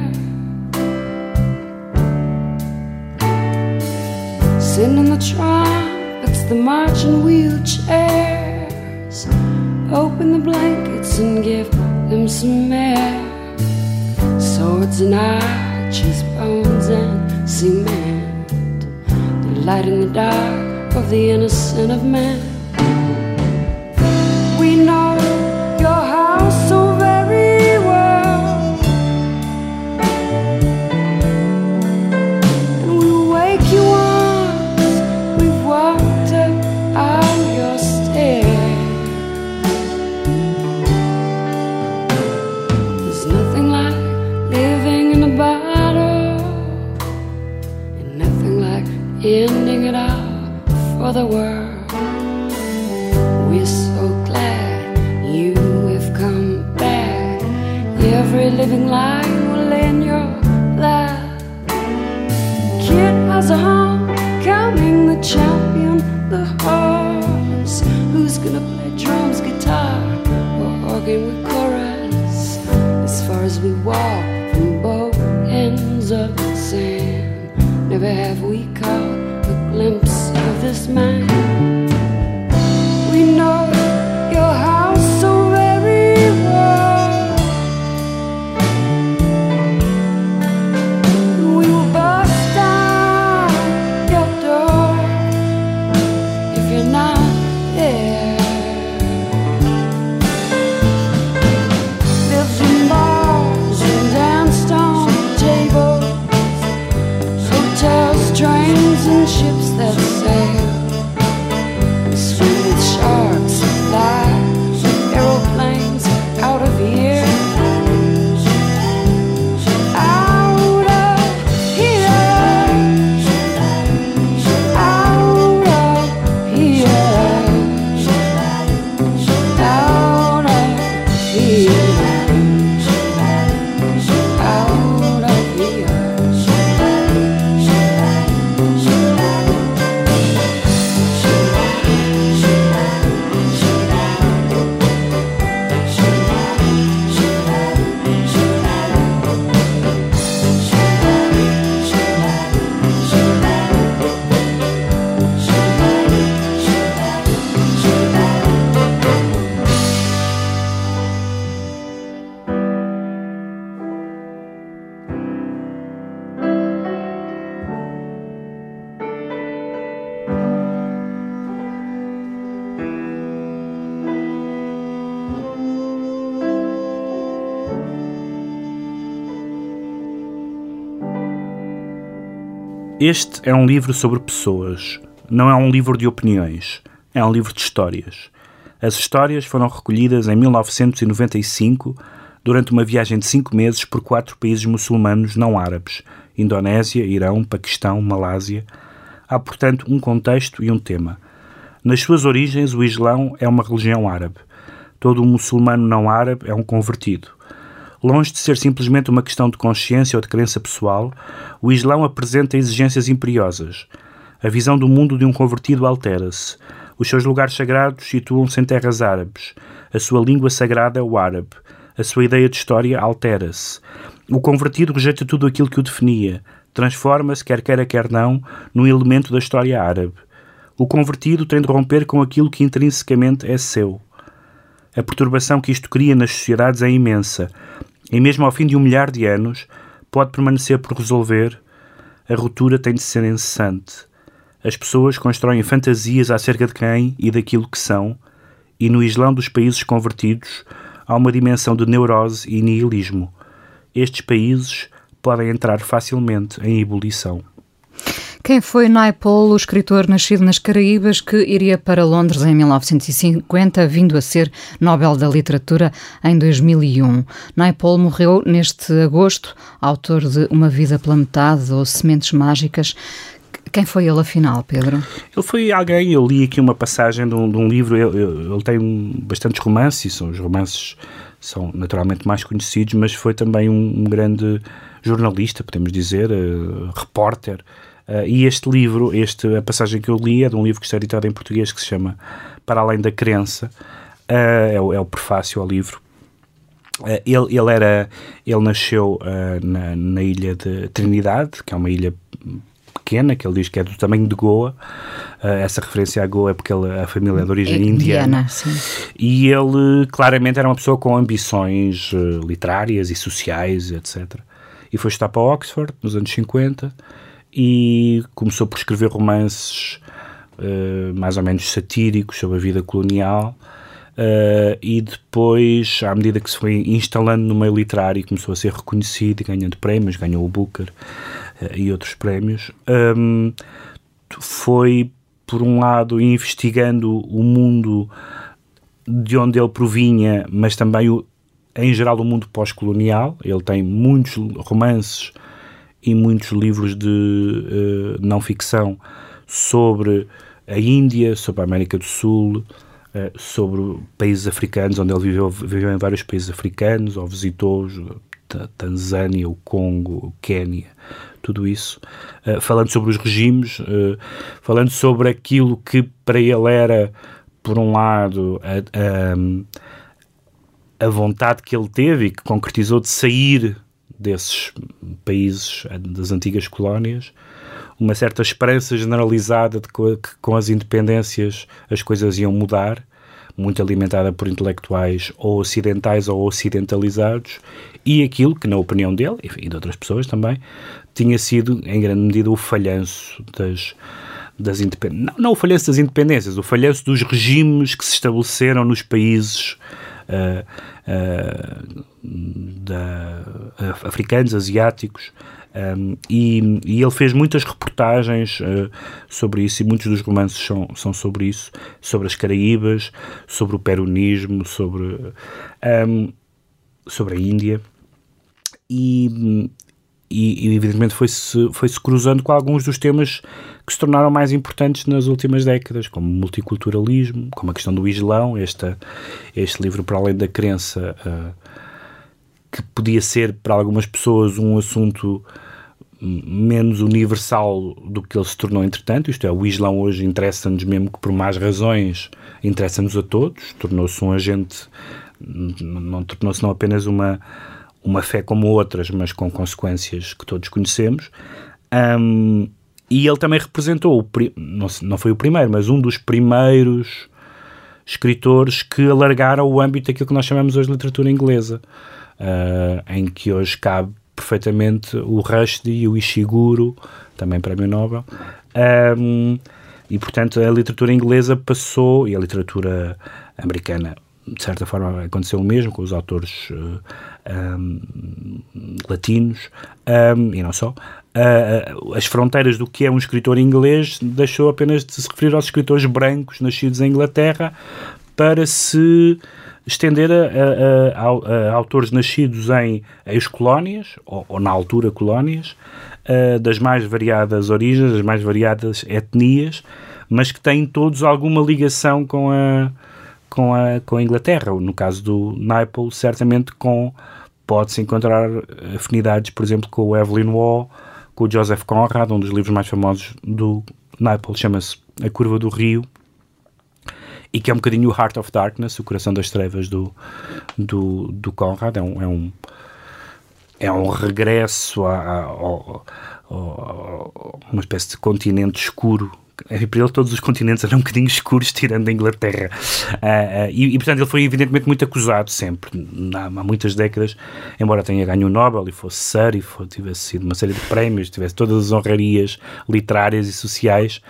Sing in the trumpets, the marching wheelchairs. Open the blankets and give them some air swords and arches, bones and cement. The light in the dark of the innocent of men. For the world. We're so glad you have come back. Every living line of Este é um livro sobre pessoas, não é um livro de opiniões, é um livro de histórias. As histórias foram recolhidas em 1995 durante uma viagem de cinco meses por quatro países muçulmanos não árabes: Indonésia, Irão, Paquistão, Malásia. Há, portanto, um contexto e um tema. Nas suas origens, o Islão é uma religião árabe. Todo muçulmano não árabe é um convertido. Longe de ser simplesmente uma questão de consciência ou de crença pessoal, o Islão apresenta exigências imperiosas. A visão do mundo de um convertido altera-se. Os seus lugares sagrados situam-se em terras árabes. A sua língua sagrada é o árabe. A sua ideia de história altera-se. O convertido rejeita tudo aquilo que o definia. transforma-se, quer queira, quer não, num elemento da história árabe. O convertido tem de romper com aquilo que intrinsecamente é seu. A perturbação que isto cria nas sociedades é imensa, e mesmo ao fim de um milhar de anos, pode permanecer por resolver, a ruptura tem de ser incessante. As pessoas constroem fantasias acerca de quem e daquilo que são, e no Islão dos países convertidos há uma dimensão de neurose e nihilismo. Estes países podem entrar facilmente em ebulição. Quem foi Naipaul, o escritor nascido nas Caraíbas que iria para Londres em 1950, vindo a ser Nobel da Literatura em 2001? Naipaul morreu neste agosto, autor de Uma Vida pela Metade ou Sementes Mágicas. Quem foi ele, afinal, Pedro? Ele foi alguém, eu li aqui uma passagem de um, de um livro, ele, ele, tem bastantes romances, são os romances são naturalmente mais conhecidos, mas foi também um, um grande jornalista, podemos dizer, uh, repórter, Uh, e este livro, este, a passagem que eu li é de um livro que está editado em português que se chama Para Além da Crença, uh, é, o, é o prefácio ao livro. Uh, ele, ele, era, ele nasceu na, na ilha de Trinidade, que é uma ilha pequena, que ele diz que é do tamanho de Goa. essa referência a Goa é porque ele, a família é de origem é indiana. indiana e ele claramente era uma pessoa com ambições literárias e sociais, etc. E foi estudar para Oxford nos anos 50 e começou por escrever romances uh, mais ou menos satíricos sobre a vida colonial. Uh, e depois, à medida que se foi instalando no meio literário, começou a ser reconhecido, ganhando prémios, ganhou o Booker uh, e outros prémios, um, foi, por um lado, investigando o mundo de onde ele provinha, mas também, o, em geral, o mundo pós-colonial. Ele tem muitos romances e muitos livros de uh, não ficção sobre a Índia, sobre a América do Sul, uh, sobre países africanos, onde ele viveu, viveu em vários países africanos, ou visitou a Tanzânia, o Congo, o Quénia, tudo isso, uh, falando sobre os regimes, falando sobre aquilo que para ele era, por um lado, a, a, a vontade que ele teve e que concretizou de sair desses países, das antigas colónias, uma certa esperança generalizada de que com as independências as coisas iam mudar, muito alimentada por intelectuais ou ocidentais ou ocidentalizados, e aquilo que, na opinião dele, e de outras pessoas também, tinha sido, em grande medida, o falhanço das, das. Não, não o falhanço das independências, o falhanço dos regimes que se estabeleceram nos países da, uh, africanos, asiáticos, um, e, e, ele fez muitas reportagens uh, sobre isso, e muitos dos romances são, são sobre isso, sobre as Caraíbas, sobre o peronismo, sobre, um, sobre a Índia. E, e, e evidentemente foi-se foi -se cruzando com alguns dos temas que se tornaram mais importantes nas últimas décadas, como o multiculturalismo, como a questão do Islão, este, este livro para além da crença uh, que podia ser para algumas pessoas um assunto menos universal do que ele se tornou entretanto, isto é, o Islão hoje interessa-nos mesmo que por mais razões interessa-nos a todos, tornou-se um agente, não tornou-se não apenas uma uma fé como outras, mas com consequências que todos conhecemos. Um, e ele também representou, não, não foi o primeiro, mas um dos primeiros escritores que alargaram o âmbito daquilo que nós chamamos hoje de literatura inglesa, uh, em que hoje cabe perfeitamente o Rushdie o Ishiguro, também prémio Nobel. Um, e, portanto, a literatura inglesa passou, e a literatura americana de certa forma aconteceu o mesmo com os autores uh, um, latinos um, e não só. Uh, as fronteiras do que é um escritor inglês deixou apenas de se referir aos escritores brancos nascidos em Inglaterra para se estender a, a, a, a autores nascidos em ex-colónias, ou, ou, na altura colónias, uh, das mais variadas origens, das mais variadas etnias, mas que têm todos alguma ligação com a, com a, com a Inglaterra. No caso do Naipaul, certamente com pode-se encontrar afinidades, por exemplo, com o Evelyn Waugh, com o Joseph Conrad, um dos livros mais famosos do Naipaul, chama-se A Curva do Rio, e que é um bocadinho o Heart of Darkness, o coração das trevas do, do, do Conrad. É um, é um, é um regresso a, a, ao, ou uma espécie de continente escuro para ele todos os continentes eram um bocadinho escuros, tirando a Inglaterra. Uh, uh, e, e, portanto, ele foi evidentemente muito acusado sempre, há, há, muitas décadas, embora tenha ganho o Nobel e fosse Sir e fosse, tivesse sido uma série de prémios, tivesse todas as honrarias literárias e sociais,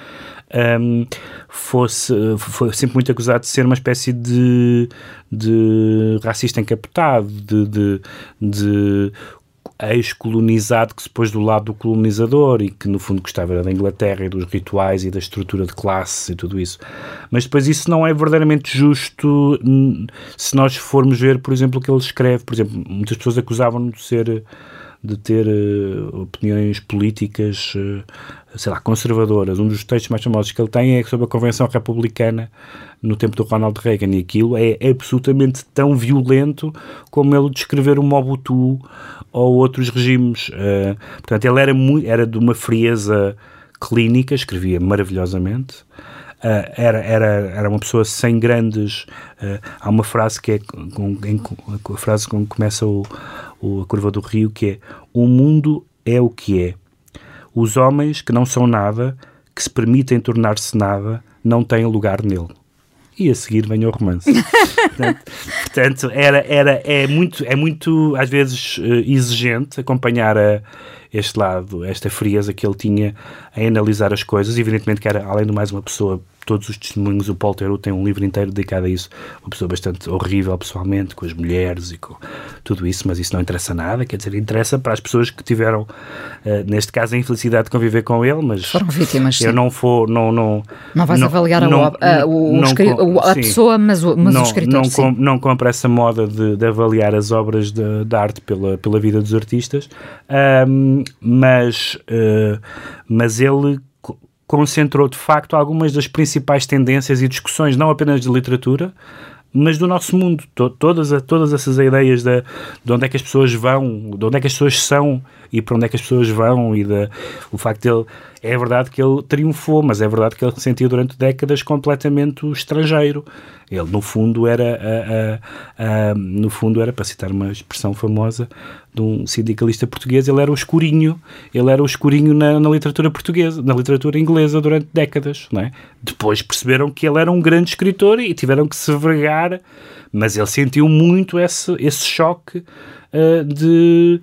um, fosse foi sempre muito acusado de ser uma espécie de, de racista encapotado, de, de, de ex-colonizado que se pôs do lado do colonizador e que no fundo gostava da Inglaterra e dos rituais e da estrutura de classes e tudo isso. Mas depois isso não é verdadeiramente justo se nós formos ver, por exemplo, o que ele escreve. Por exemplo, muitas pessoas acusavam-no de ser de ter uh, opiniões políticas, uh, sei lá, conservadoras. Um dos textos mais famosos que ele tem é sobre a Convenção Republicana no tempo do Ronald Reagan e aquilo é absolutamente tão violento como ele descrever o Mobutu ou outros regimes. Uh, portanto, ele era, muito, era de uma frieza clínica, escrevia maravilhosamente. Uh, era, era, era uma pessoa sem grandes. Uh, há uma frase que é com, em, a frase com que começa o, o, a curva do rio, que é o mundo é o que é. Os homens que não são nada, que se permitem tornar-se nada, não têm lugar nele. E a seguir vem o romance. portanto, portanto, era, era, é, muito, é muito, às vezes, uh, exigente acompanhar a, este lado, esta frieza que ele tinha em analisar as coisas. Evidentemente que era, além de mais, uma pessoa todos os testemunhos. O Paul Theroux tem um livro inteiro dedicado a isso. Uma pessoa bastante horrível pessoalmente, com as mulheres e com tudo isso, mas isso não interessa nada. Quer dizer, interessa para as pessoas que tiveram, uh, neste caso, a infelicidade de conviver com ele, mas foram vítimas. Eu sim. não vou, não, não. Não vais não, avaliar não, a, a, o, não, o, a sim, pessoa, mas, o, mas não, o escritor. Não, com, não compra essa moda de, de avaliar as obras de, de, arte pela, pela vida dos artistas, um, mas, uh, mas ele concentrou de facto algumas das principais tendências e discussões, não apenas de literatura, mas do nosso mundo. Todas, todas essas ideias de, de onde é que as pessoas vão, de onde é que as pessoas são e para onde é que as pessoas vão, e de, o facto de ele. É verdade que ele triunfou, mas é verdade que ele se sentiu durante décadas completamente estrangeiro. Ele, no fundo, era, a, a, a, no fundo, era, para citar uma expressão famosa de um sindicalista português, ele era o escurinho, ele era o escurinho na, na literatura portuguesa, na literatura inglesa durante décadas, não é? Depois perceberam que ele era um grande escritor e tiveram que se vergar, mas ele sentiu muito esse, esse choque uh, de,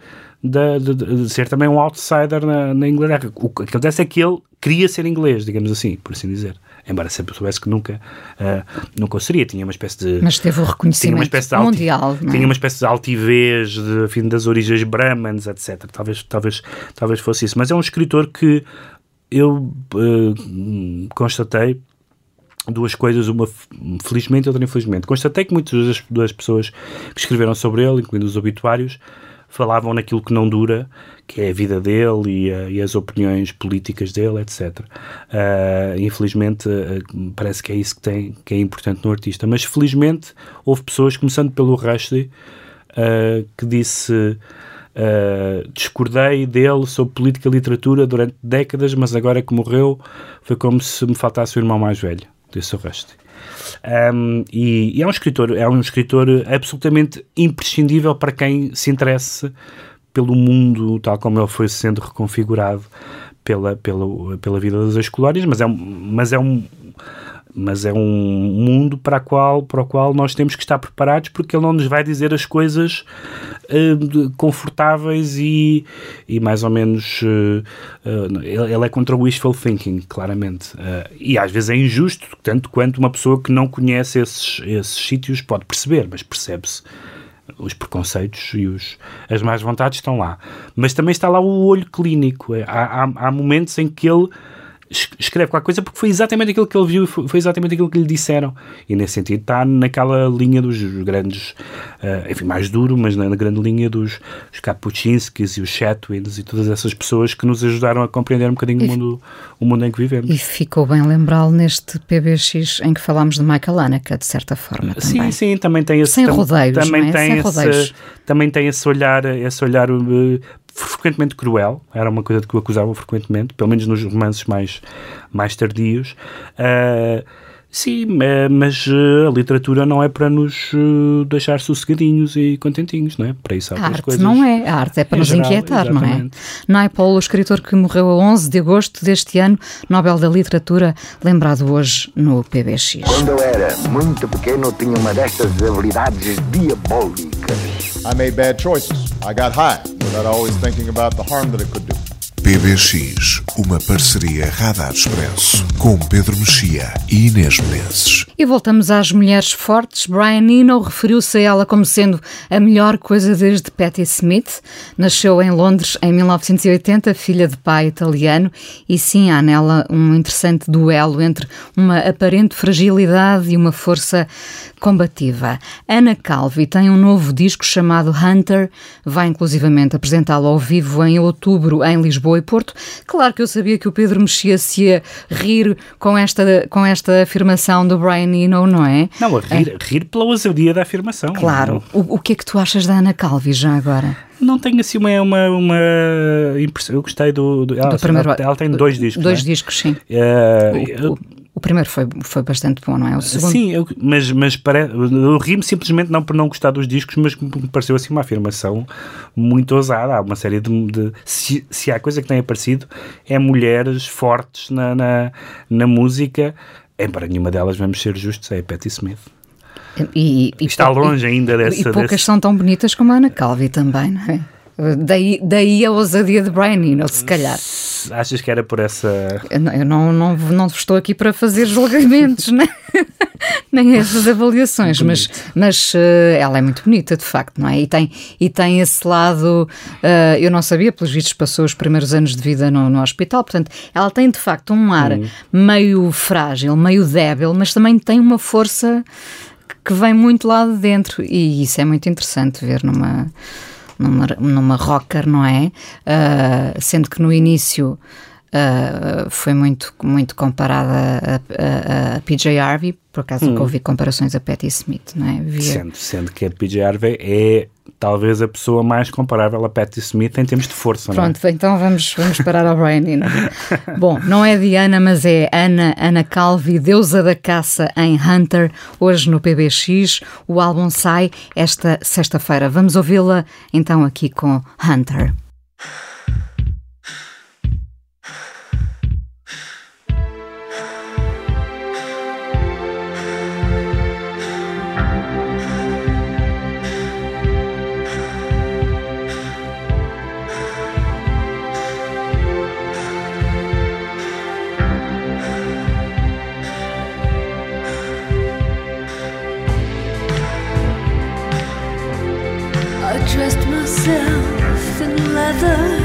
de, de, de, ser também um outsider na, na Inglaterra. O que acontece é que ele queria ser inglês, digamos assim, por assim dizer embora sempre soubesse que nunca, uh, nunca o seria. Tinha uma espécie de. Mas teve o reconhecimento alti, mundial. Tinha uma espécie de altivez de, fim, das origens brahmanes, etc. Talvez, talvez, talvez fosse isso. Mas é um escritor que eu uh, constatei duas coisas, uma felizmente e outra infelizmente. Constatei que muitas das, das pessoas que escreveram sobre ele, incluindo os obituários, falavam naquilo que não dura, que é a vida dele e, a, e as opiniões políticas dele, etc. Uh, ah, infelizmente, uh, parece que é isso que, tem, que é importante no artista. Mas felizmente houve pessoas, começando pelo Rushdie, uh, que disse. Uh, discordei dele sobre política e literatura durante décadas, mas agora que morreu foi como se me faltasse o irmão mais velho, disse o Rushdie. Um, e, e, é um escritor, é um escritor absolutamente imprescindível para quem se interesse pelo mundo tal como ele foi sendo reconfigurado pela, pela, pela vida das escolares, mas é um, mas é um mas é um mundo para, qual, para o qual nós temos que estar preparados porque ele não nos vai dizer as coisas uh, confortáveis e, e mais ou menos uh, uh, ele, é contra o wishful thinking, claramente e às vezes é injusto, tanto quanto uma pessoa que não conhece esses, esses sítios pode perceber, mas percebe-se os preconceitos e os, as más vontades estão lá. Mas também está lá o olho clínico. Há, há, há momentos em que ele escreve qualquer coisa porque foi exatamente aquilo que ele viu e foi, exatamente aquilo que lhe disseram. E nesse sentido está naquela linha dos grandes, uh, enfim, mais duro, mas na, grande linha dos Kapuchinskis e os Chatwins e todas essas pessoas que nos ajudaram a compreender um bocadinho o mundo, o mundo em que vivemos. E ficou bem lembrá-lo neste PBX em que falámos de Michael Haneke, de certa forma. Também. Sim, sim, também tem esse. Sem rodeios, também, é? tem Sem esse, rodeios. também tem esse olhar, esse olhar uh, frequentemente cruel, era uma coisa de que o acusavam frequentemente, pelo menos nos romances mais, mais tardios. Uh, Sim, ma- mas eh, a literatura não é para nos eh, deixar sossegadinhos e contentinhos, não é? Para isso há A outras arte coisas. não é, a arte é para Em nos geral, inquietar, não é? exatamente. Naipaul, o escritor que morreu a 11 de agosto deste ano, Nobel da Literatura, lembrado hoje no PBX. Quando eu era muito pequeno, tinha uma destas habilidades diabólicas. I made bad choices. I got high without always thinking about the harm that it could do. PBX, uma parceria Radar Expresso com Pedro Mexia e Inês Menezes. E voltamos às mulheres fortes. Brian Eno referiu-se a ela como sendo a melhor coisa desde Patti Smith. Nasceu em Londres em 1980, filha de pai italiano, e sim, há nela um interessante duelo entre uma aparente fragilidade e uma força combativa. Ana Calvi tem um novo disco chamado Hunter, vai inclusivamente apresentá-lo ao vivo em outubro em Lisboa e Porto. Claro que eu sabia que o Pedro Mexia se ia rir com esta, com esta afirmação do Brian Eno, não é? Não, a rir, rir pela ousadia da afirmação. Claro. O, o que é que tu achas da Ana Calvi já agora? Não tenho assim uma, uma, uma impressão. Eu gostei do. do, ela, Do primeiro- ela, ela tem dois discos. Dois é? discos, sim. Eh, O- o, o primeiro foi, foi bastante bom, não é? O segundo. Sim, eu- mas, mas pare... eu ri-me simplesmente não por não gostar dos discos, mas me pareceu assim uma afirmação muito ousada. Há uma série de. de- se, se há coisa que tem aparecido, é mulheres fortes na, na, na música. Embora nenhuma delas, vamos ser justos, é a Patti Smith. E, e- Está e- longe ainda dessa- E poucas desse- são tão bonitas como a Ana Calvi também, não é? Daí, daí a ousadia de Brian Eno, se calhar. Achas que era por essa. Eu não, eu não, não, não estou aqui para fazer julgamentos, né? nem essas avaliações, mas, mas eh, ela é muito bonita, de facto, não é? E tem, e tem esse lado, eh, eu não sabia, pelos vistos passou os primeiros anos de vida no, no hospital, portanto, ela tem de facto um ar meio frágil, meio débil, mas também tem uma força que vem muito lá de dentro e isso é muito interessante ver numa numa, numa rocker, não é? Ah, sendo que no início ah, foi muito, muito comparada a, a- a PJ Harvey, por acaso Hum. ouvi comparações a Patti Smith, não é? Via- Sendo, sendo que a PJ Harvey é talvez a pessoa mais comparável a Patti Smith em termos de força. não é? Pronto, então vamos, vamos parar ao Brian Eno. Bom, não é Diana, mas é Ana, Ana Calvi, deusa da caça em Hunter, hoje no PBX. O álbum sai esta sexta-feira. Vamos ouvi-la então aqui com Hunter. Myself in leather.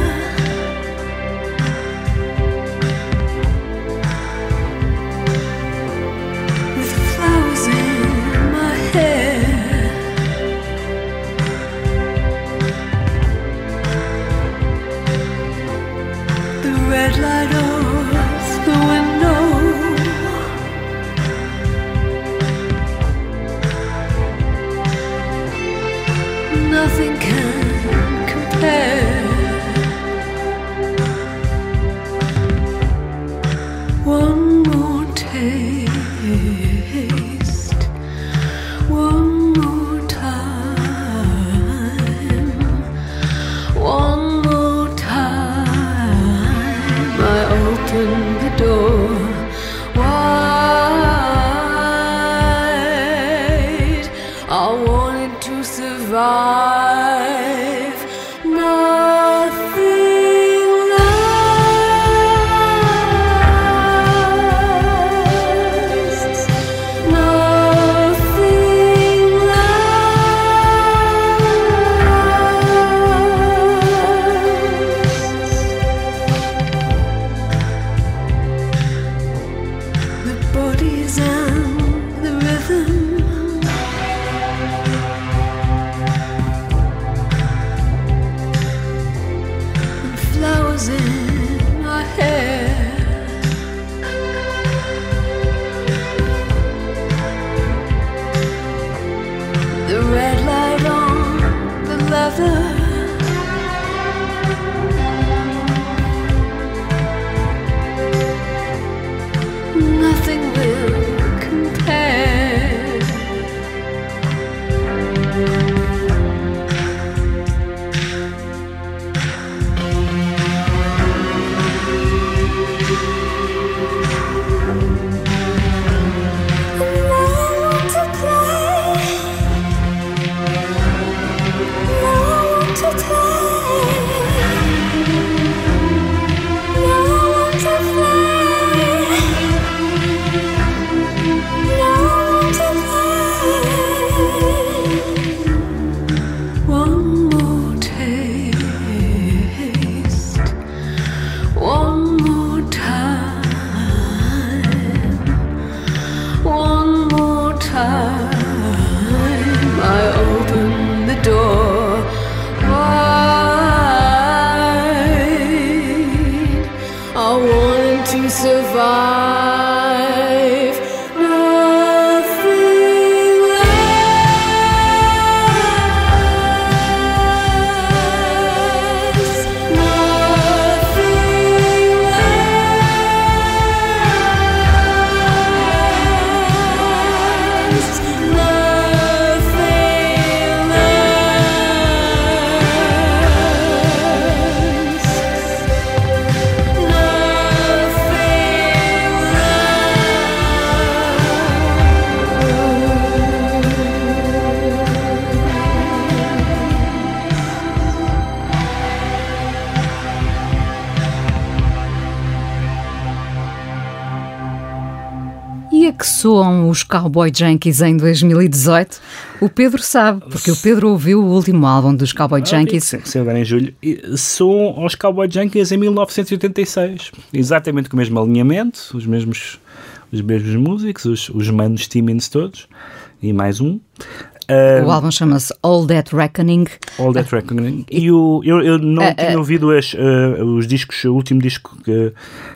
Soam os Cowboy Junkies em 2018? O Pedro sabe, porque o Pedro ouviu o último álbum dos Cowboy Junkies. Sim, sim, agora em julho. São aos Cowboy Junkies em 1986. Exatamente com o mesmo alinhamento, os mesmos, os mesmos músicos, os, os manos Timmins todos. E mais um. Ah, O álbum chama-se All That Reckoning. All That Reckoning. E o, eu, eu não Ah, tinha ah. ouvido as, ah, os discos, o último disco que,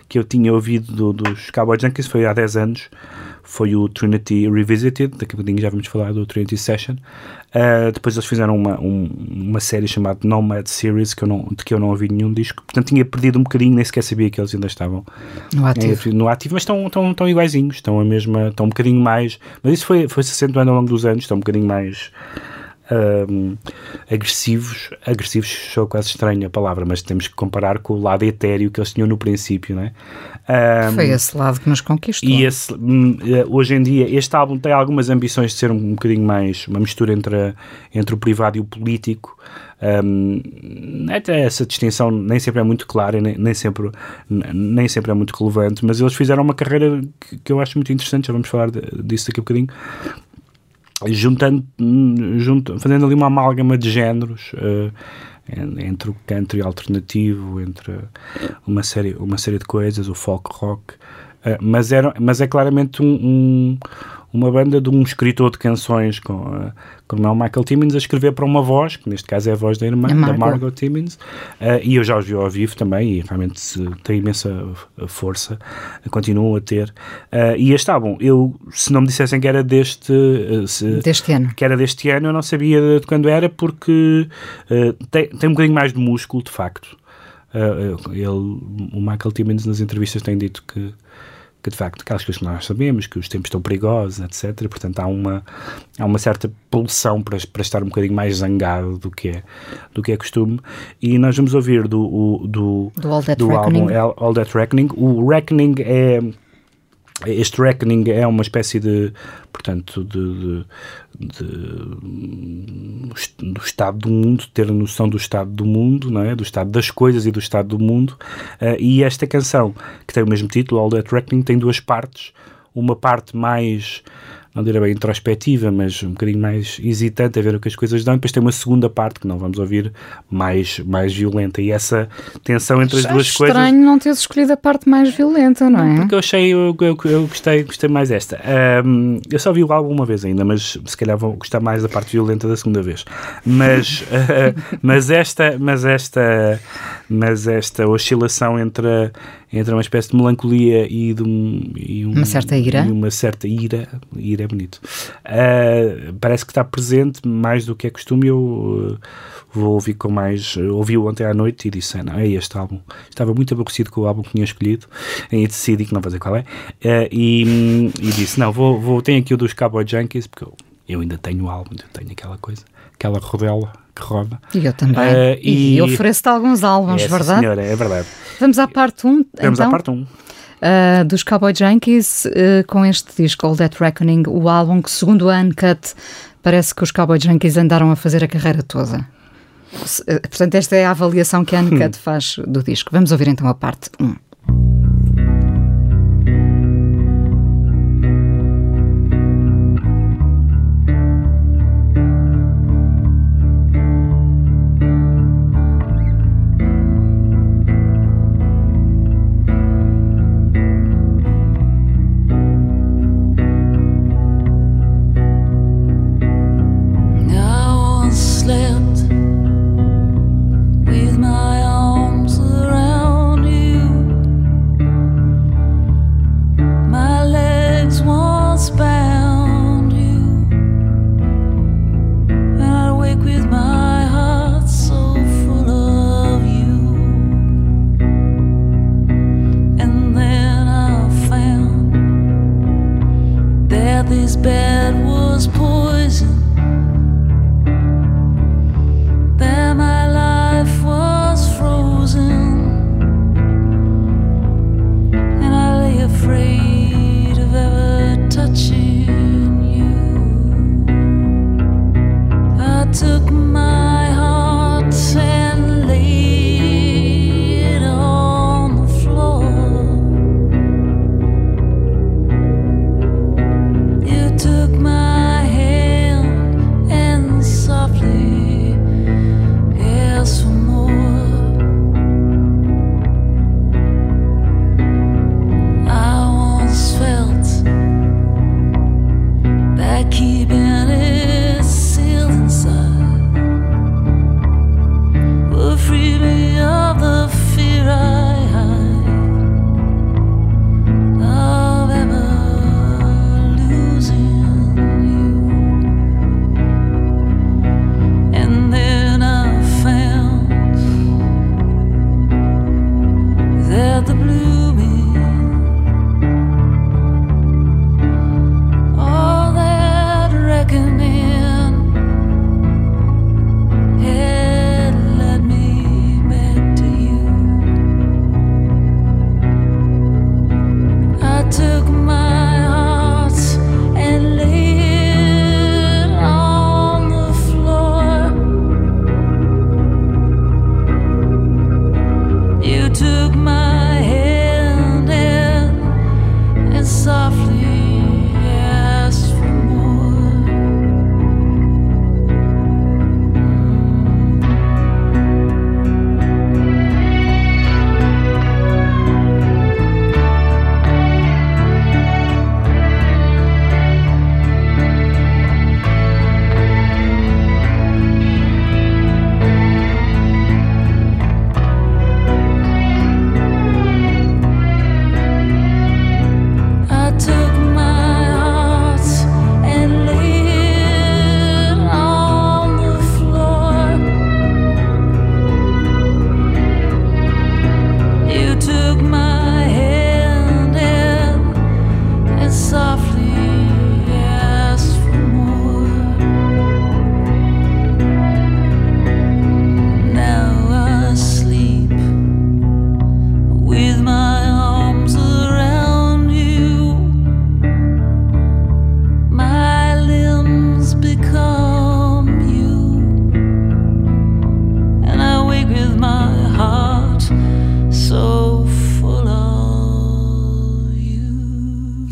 que eu tinha ouvido do- dos Cowboy Junkies foi há 10 anos. Foi o Trinity Revisited, daqui a pouquinho já vamos falar do Trinity Session. Ah, depois eles fizeram uma, um- uma série chamada Nomad Series, que eu não, de que eu não ouvi nenhum disco. Portanto, tinha perdido um bocadinho, nem sequer sabia que eles ainda estavam No ativo. é, no ativo, mas estão, estão, estão iguaizinhos, estão a mesma, estão um bocadinho mais, mas isso foi, foi se acentuando ao longo dos anos, estão um bocadinho mais ahm, agressivos, agressivos sou quase estranha a palavra, mas temos que comparar com o lado etéreo que eles tinham no princípio, não é? Ahm, Foi esse lado que nos conquistou. e esse, hum, eh, hoje em dia, este álbum tem algumas ambições de ser um, um bocadinho mais uma mistura entre, a- entre o privado e o político. Até essa distinção nem sempre é muito clara, nem, nem, sempre, nem sempre é muito relevante, mas eles fizeram uma carreira que, que eu acho muito interessante. Já vamos falar de- disso daqui a bocadinho. Juntando, junto, fazendo ali uma amálgama de géneros. en- entre o country alternativo, entre uma série, uma série de coisas, o folk rock, eh, mas, era, mas é claramente um, um- uma banda de um escritor de canções com, como é o Michael Timmins a escrever para uma voz, que neste caso é a voz da irmã, A da Margot. Margot Timmins, eh, e eu já os vi ao vivo também e realmente tem imensa força, eh, continuam a ter. Eh, e este álbum, eu, se não me dissessem que era deste, se- Deste ano. que era deste ano, eu não sabia de quando era, porque tem, tem um bocadinho mais de músculo, de facto. Ele, o Michael Timmins nas entrevistas tem dito que, que de facto, aquelas coisas que nós sabemos, que os tempos estão perigosos, etc. Portanto, há uma, há uma certa pulsão para, para estar um bocadinho mais zangado do que é, do que é costume. E nós vamos ouvir do, o- do, Do All That do álbum Reckoning. All That Reckoning. O Reckoning é este reckoning é uma espécie de, portanto, de, de- de- do estado do mundo, ter a noção do estado do mundo, não é? Do estado das coisas e do estado do mundo. Eh, e esta canção, que tem o mesmo título, All That Reckoning, tem duas partes. Uma parte mais, não direi bem introspectiva, mas um bocadinho mais hesitante a ver o que as coisas dão. E depois tem uma segunda parte, que não vamos ouvir, mais, mais violenta. E essa tensão entre as duas coisas... estranho não teres escolhido a parte mais violenta, não é? Porque eu achei, eu, eu, eu gostei, gostei mais desta. Ahm, eu só vi o álbum uma vez ainda, mas se calhar vou gostar mais da parte violenta da segunda vez. Mas, ah, mas esta, mas esta, mas esta oscilação entre, a- entre uma espécie de melancolia e de um, e um- Uma certa ira. e uma certa ira, ira é bonito. Ah, parece que está presente mais do que é costume. Eu ah, vou ouvir com mais. Ouvi-o ontem à noite e disse: "Ah, não, é este álbum. Estava muito aborrecido com o álbum que tinha escolhido e decidi que não vou dizer qual é. Ah, e, e disse: não, vou, vou, tenho aqui o dos Cowboy Junkies, porque eu, eu ainda tenho o álbum, eu tenho aquela coisa, aquela rodela que roda. E eu também. Ah, e ofereço-te alguns álbuns, Essa verdade? senhora, é verdade. Vamos à parte 1. Um, Vamos então, à parte 1. uh, dos Cowboy Junkies uh, com este disco All That Reckoning, o álbum que, segundo a Uncut, parece que os Cowboy Junkies andaram a fazer a carreira toda. Uh, Portanto, esta é a avaliação que a Uncut faz do disco. Vamos ouvir então a parte 1.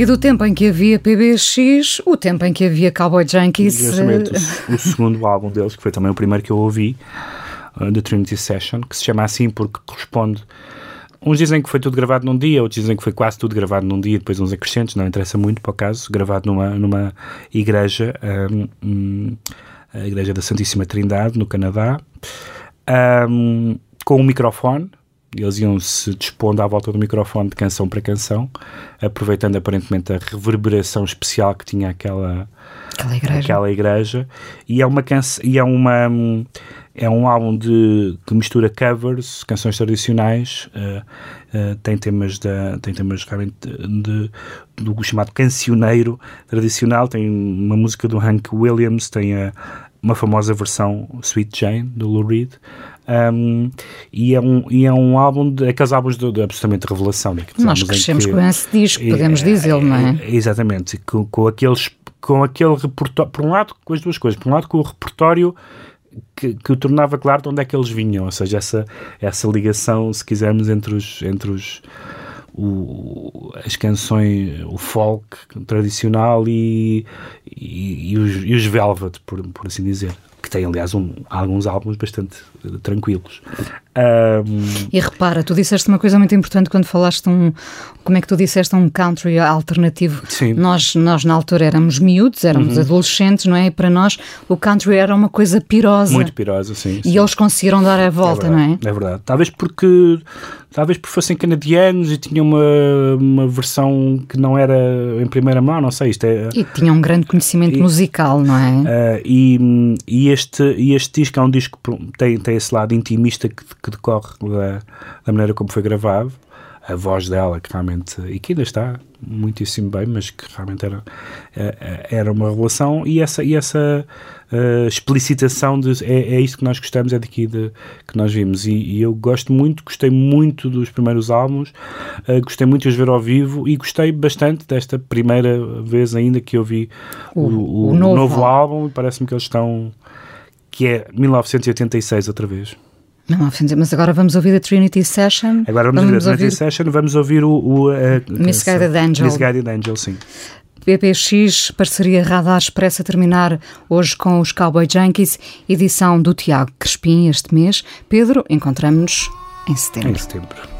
E do tempo em que havia PBX, o tempo em que havia Cowboy Junkies. Exatamente, eh, o, o segundo álbum deles, que foi também o primeiro que eu ouvi, uh, The Trinity Session, que se chama assim porque corresponde. Uns dizem que foi tudo gravado num dia, outros dizem que foi quase tudo gravado num dia, depois uns acrescentos, não interessa muito para o caso, gravado numa, numa igreja, um, um, a Igreja da Santíssima Trindade, no Canadá, um, com um microfone. Eles iam se dispondo à volta do microfone de canção para canção, aproveitando aparentemente a reverberação especial que tinha aquela, Aquela igreja. aquela igreja. E é uma canção, e é uma é um álbum de que mistura covers, canções tradicionais, uh, uh, tem temas da tem temas realmente de, de- do chamado cancioneiro tradicional, tem uma música do Hank Williams, tem a, uma famosa versão Sweet Jane do Lou Reed. Um, e, é um, e é um álbum de aqueles álbuns de, de absolutamente revelação. daqueles Nós crescemos que- com esse disco, podemos dizê-lo, não é? Exatamente, com, com aqueles com aquele repertório, por um lado, com as duas coisas, por um lado com o repertório que, que o tornava claro de onde é que eles vinham, ou seja, essa, essa ligação, se quisermos, entre os, entre os o- as canções, o folk tradicional e, e, e os, e os Velvet, por, por assim dizer, que têm, aliás, um, alguns álbuns bastante tranquilos. Ahm, E repara, tu disseste uma coisa muito importante quando falaste um, como é que tu disseste um country alternativo. Sim. Nós, nós na altura éramos miúdos, éramos Uhum. adolescentes, não é? E para nós o country era uma coisa pirosa. muito pirosa, sim. E sim. eles conseguiram dar a volta, é não é? é? verdade. Talvez porque talvez por fossem canadianos e tinham uma, uma versão que não era em primeira mão, não sei, isto é. E tinham um grande conhecimento E- musical, não é? Uh, e, e este, e este disco é um disco que tem, tem esse lado intimista que, que decorre da, da maneira como foi gravado, a voz dela que realmente, e que ainda está muitíssimo bem, mas que realmente era, eh, era uma relação. E essa, e essa uh, explicitação de é, é isto que nós gostamos, é daqui de, que nós vimos. E, e eu gosto muito, gostei muito dos primeiros álbuns, uh, gostei muito de os ver ao vivo e gostei bastante desta primeira vez ainda que eu vi o, o, o novo, novo álbum e parece-me que eles estão que é 1986 outra vez. 1900, mas agora vamos ouvir a Trinity Session. Agora vamos, vamos ouvir a Trinity. Session, vamos ouvir o, o a, Misguided Angel. Misguided Angel, sim. PPX, parceria Radar Express a terminar hoje com os Cowboy Junkies, edição do Tiago Crespim este mês. Pedro, encontramos-nos em setembro. Em setembro.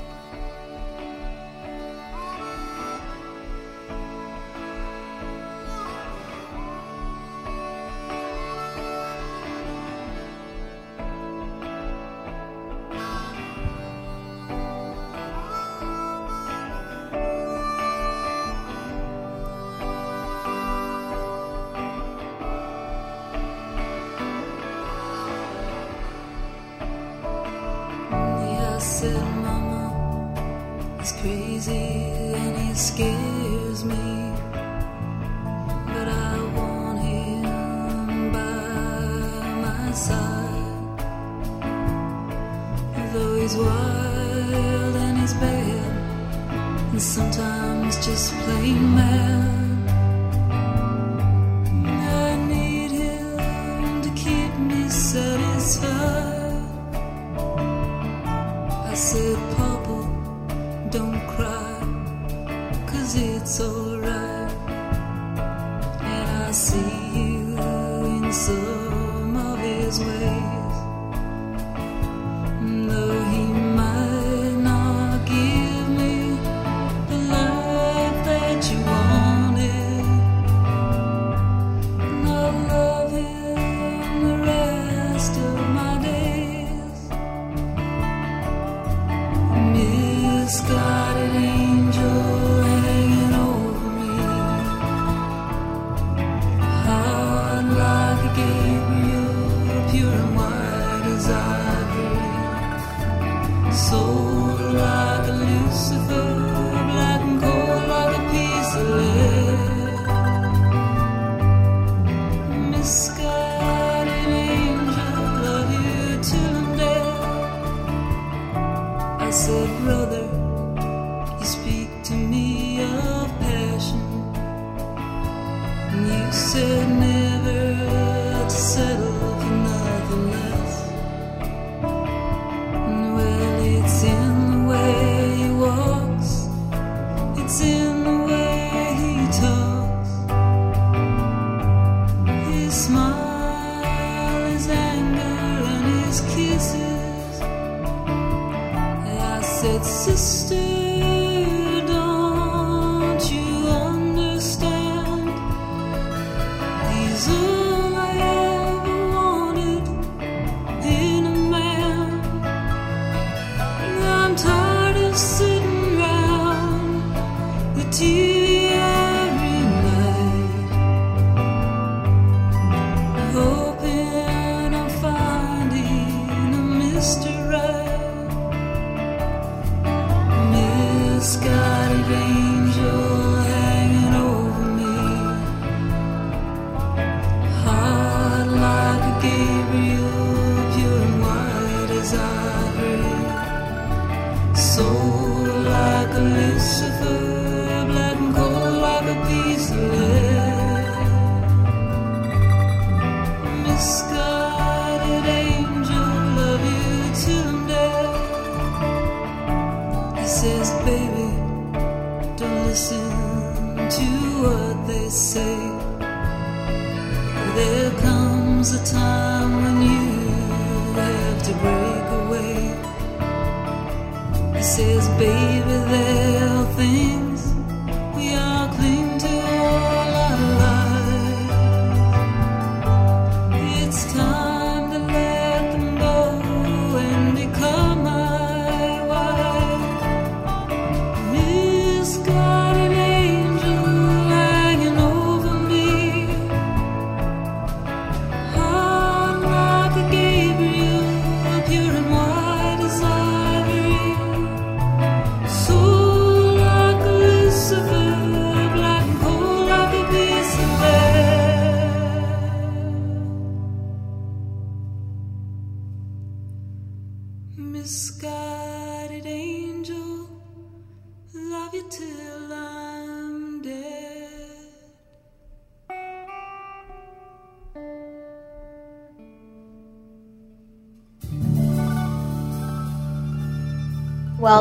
it's alright. And I see you in so.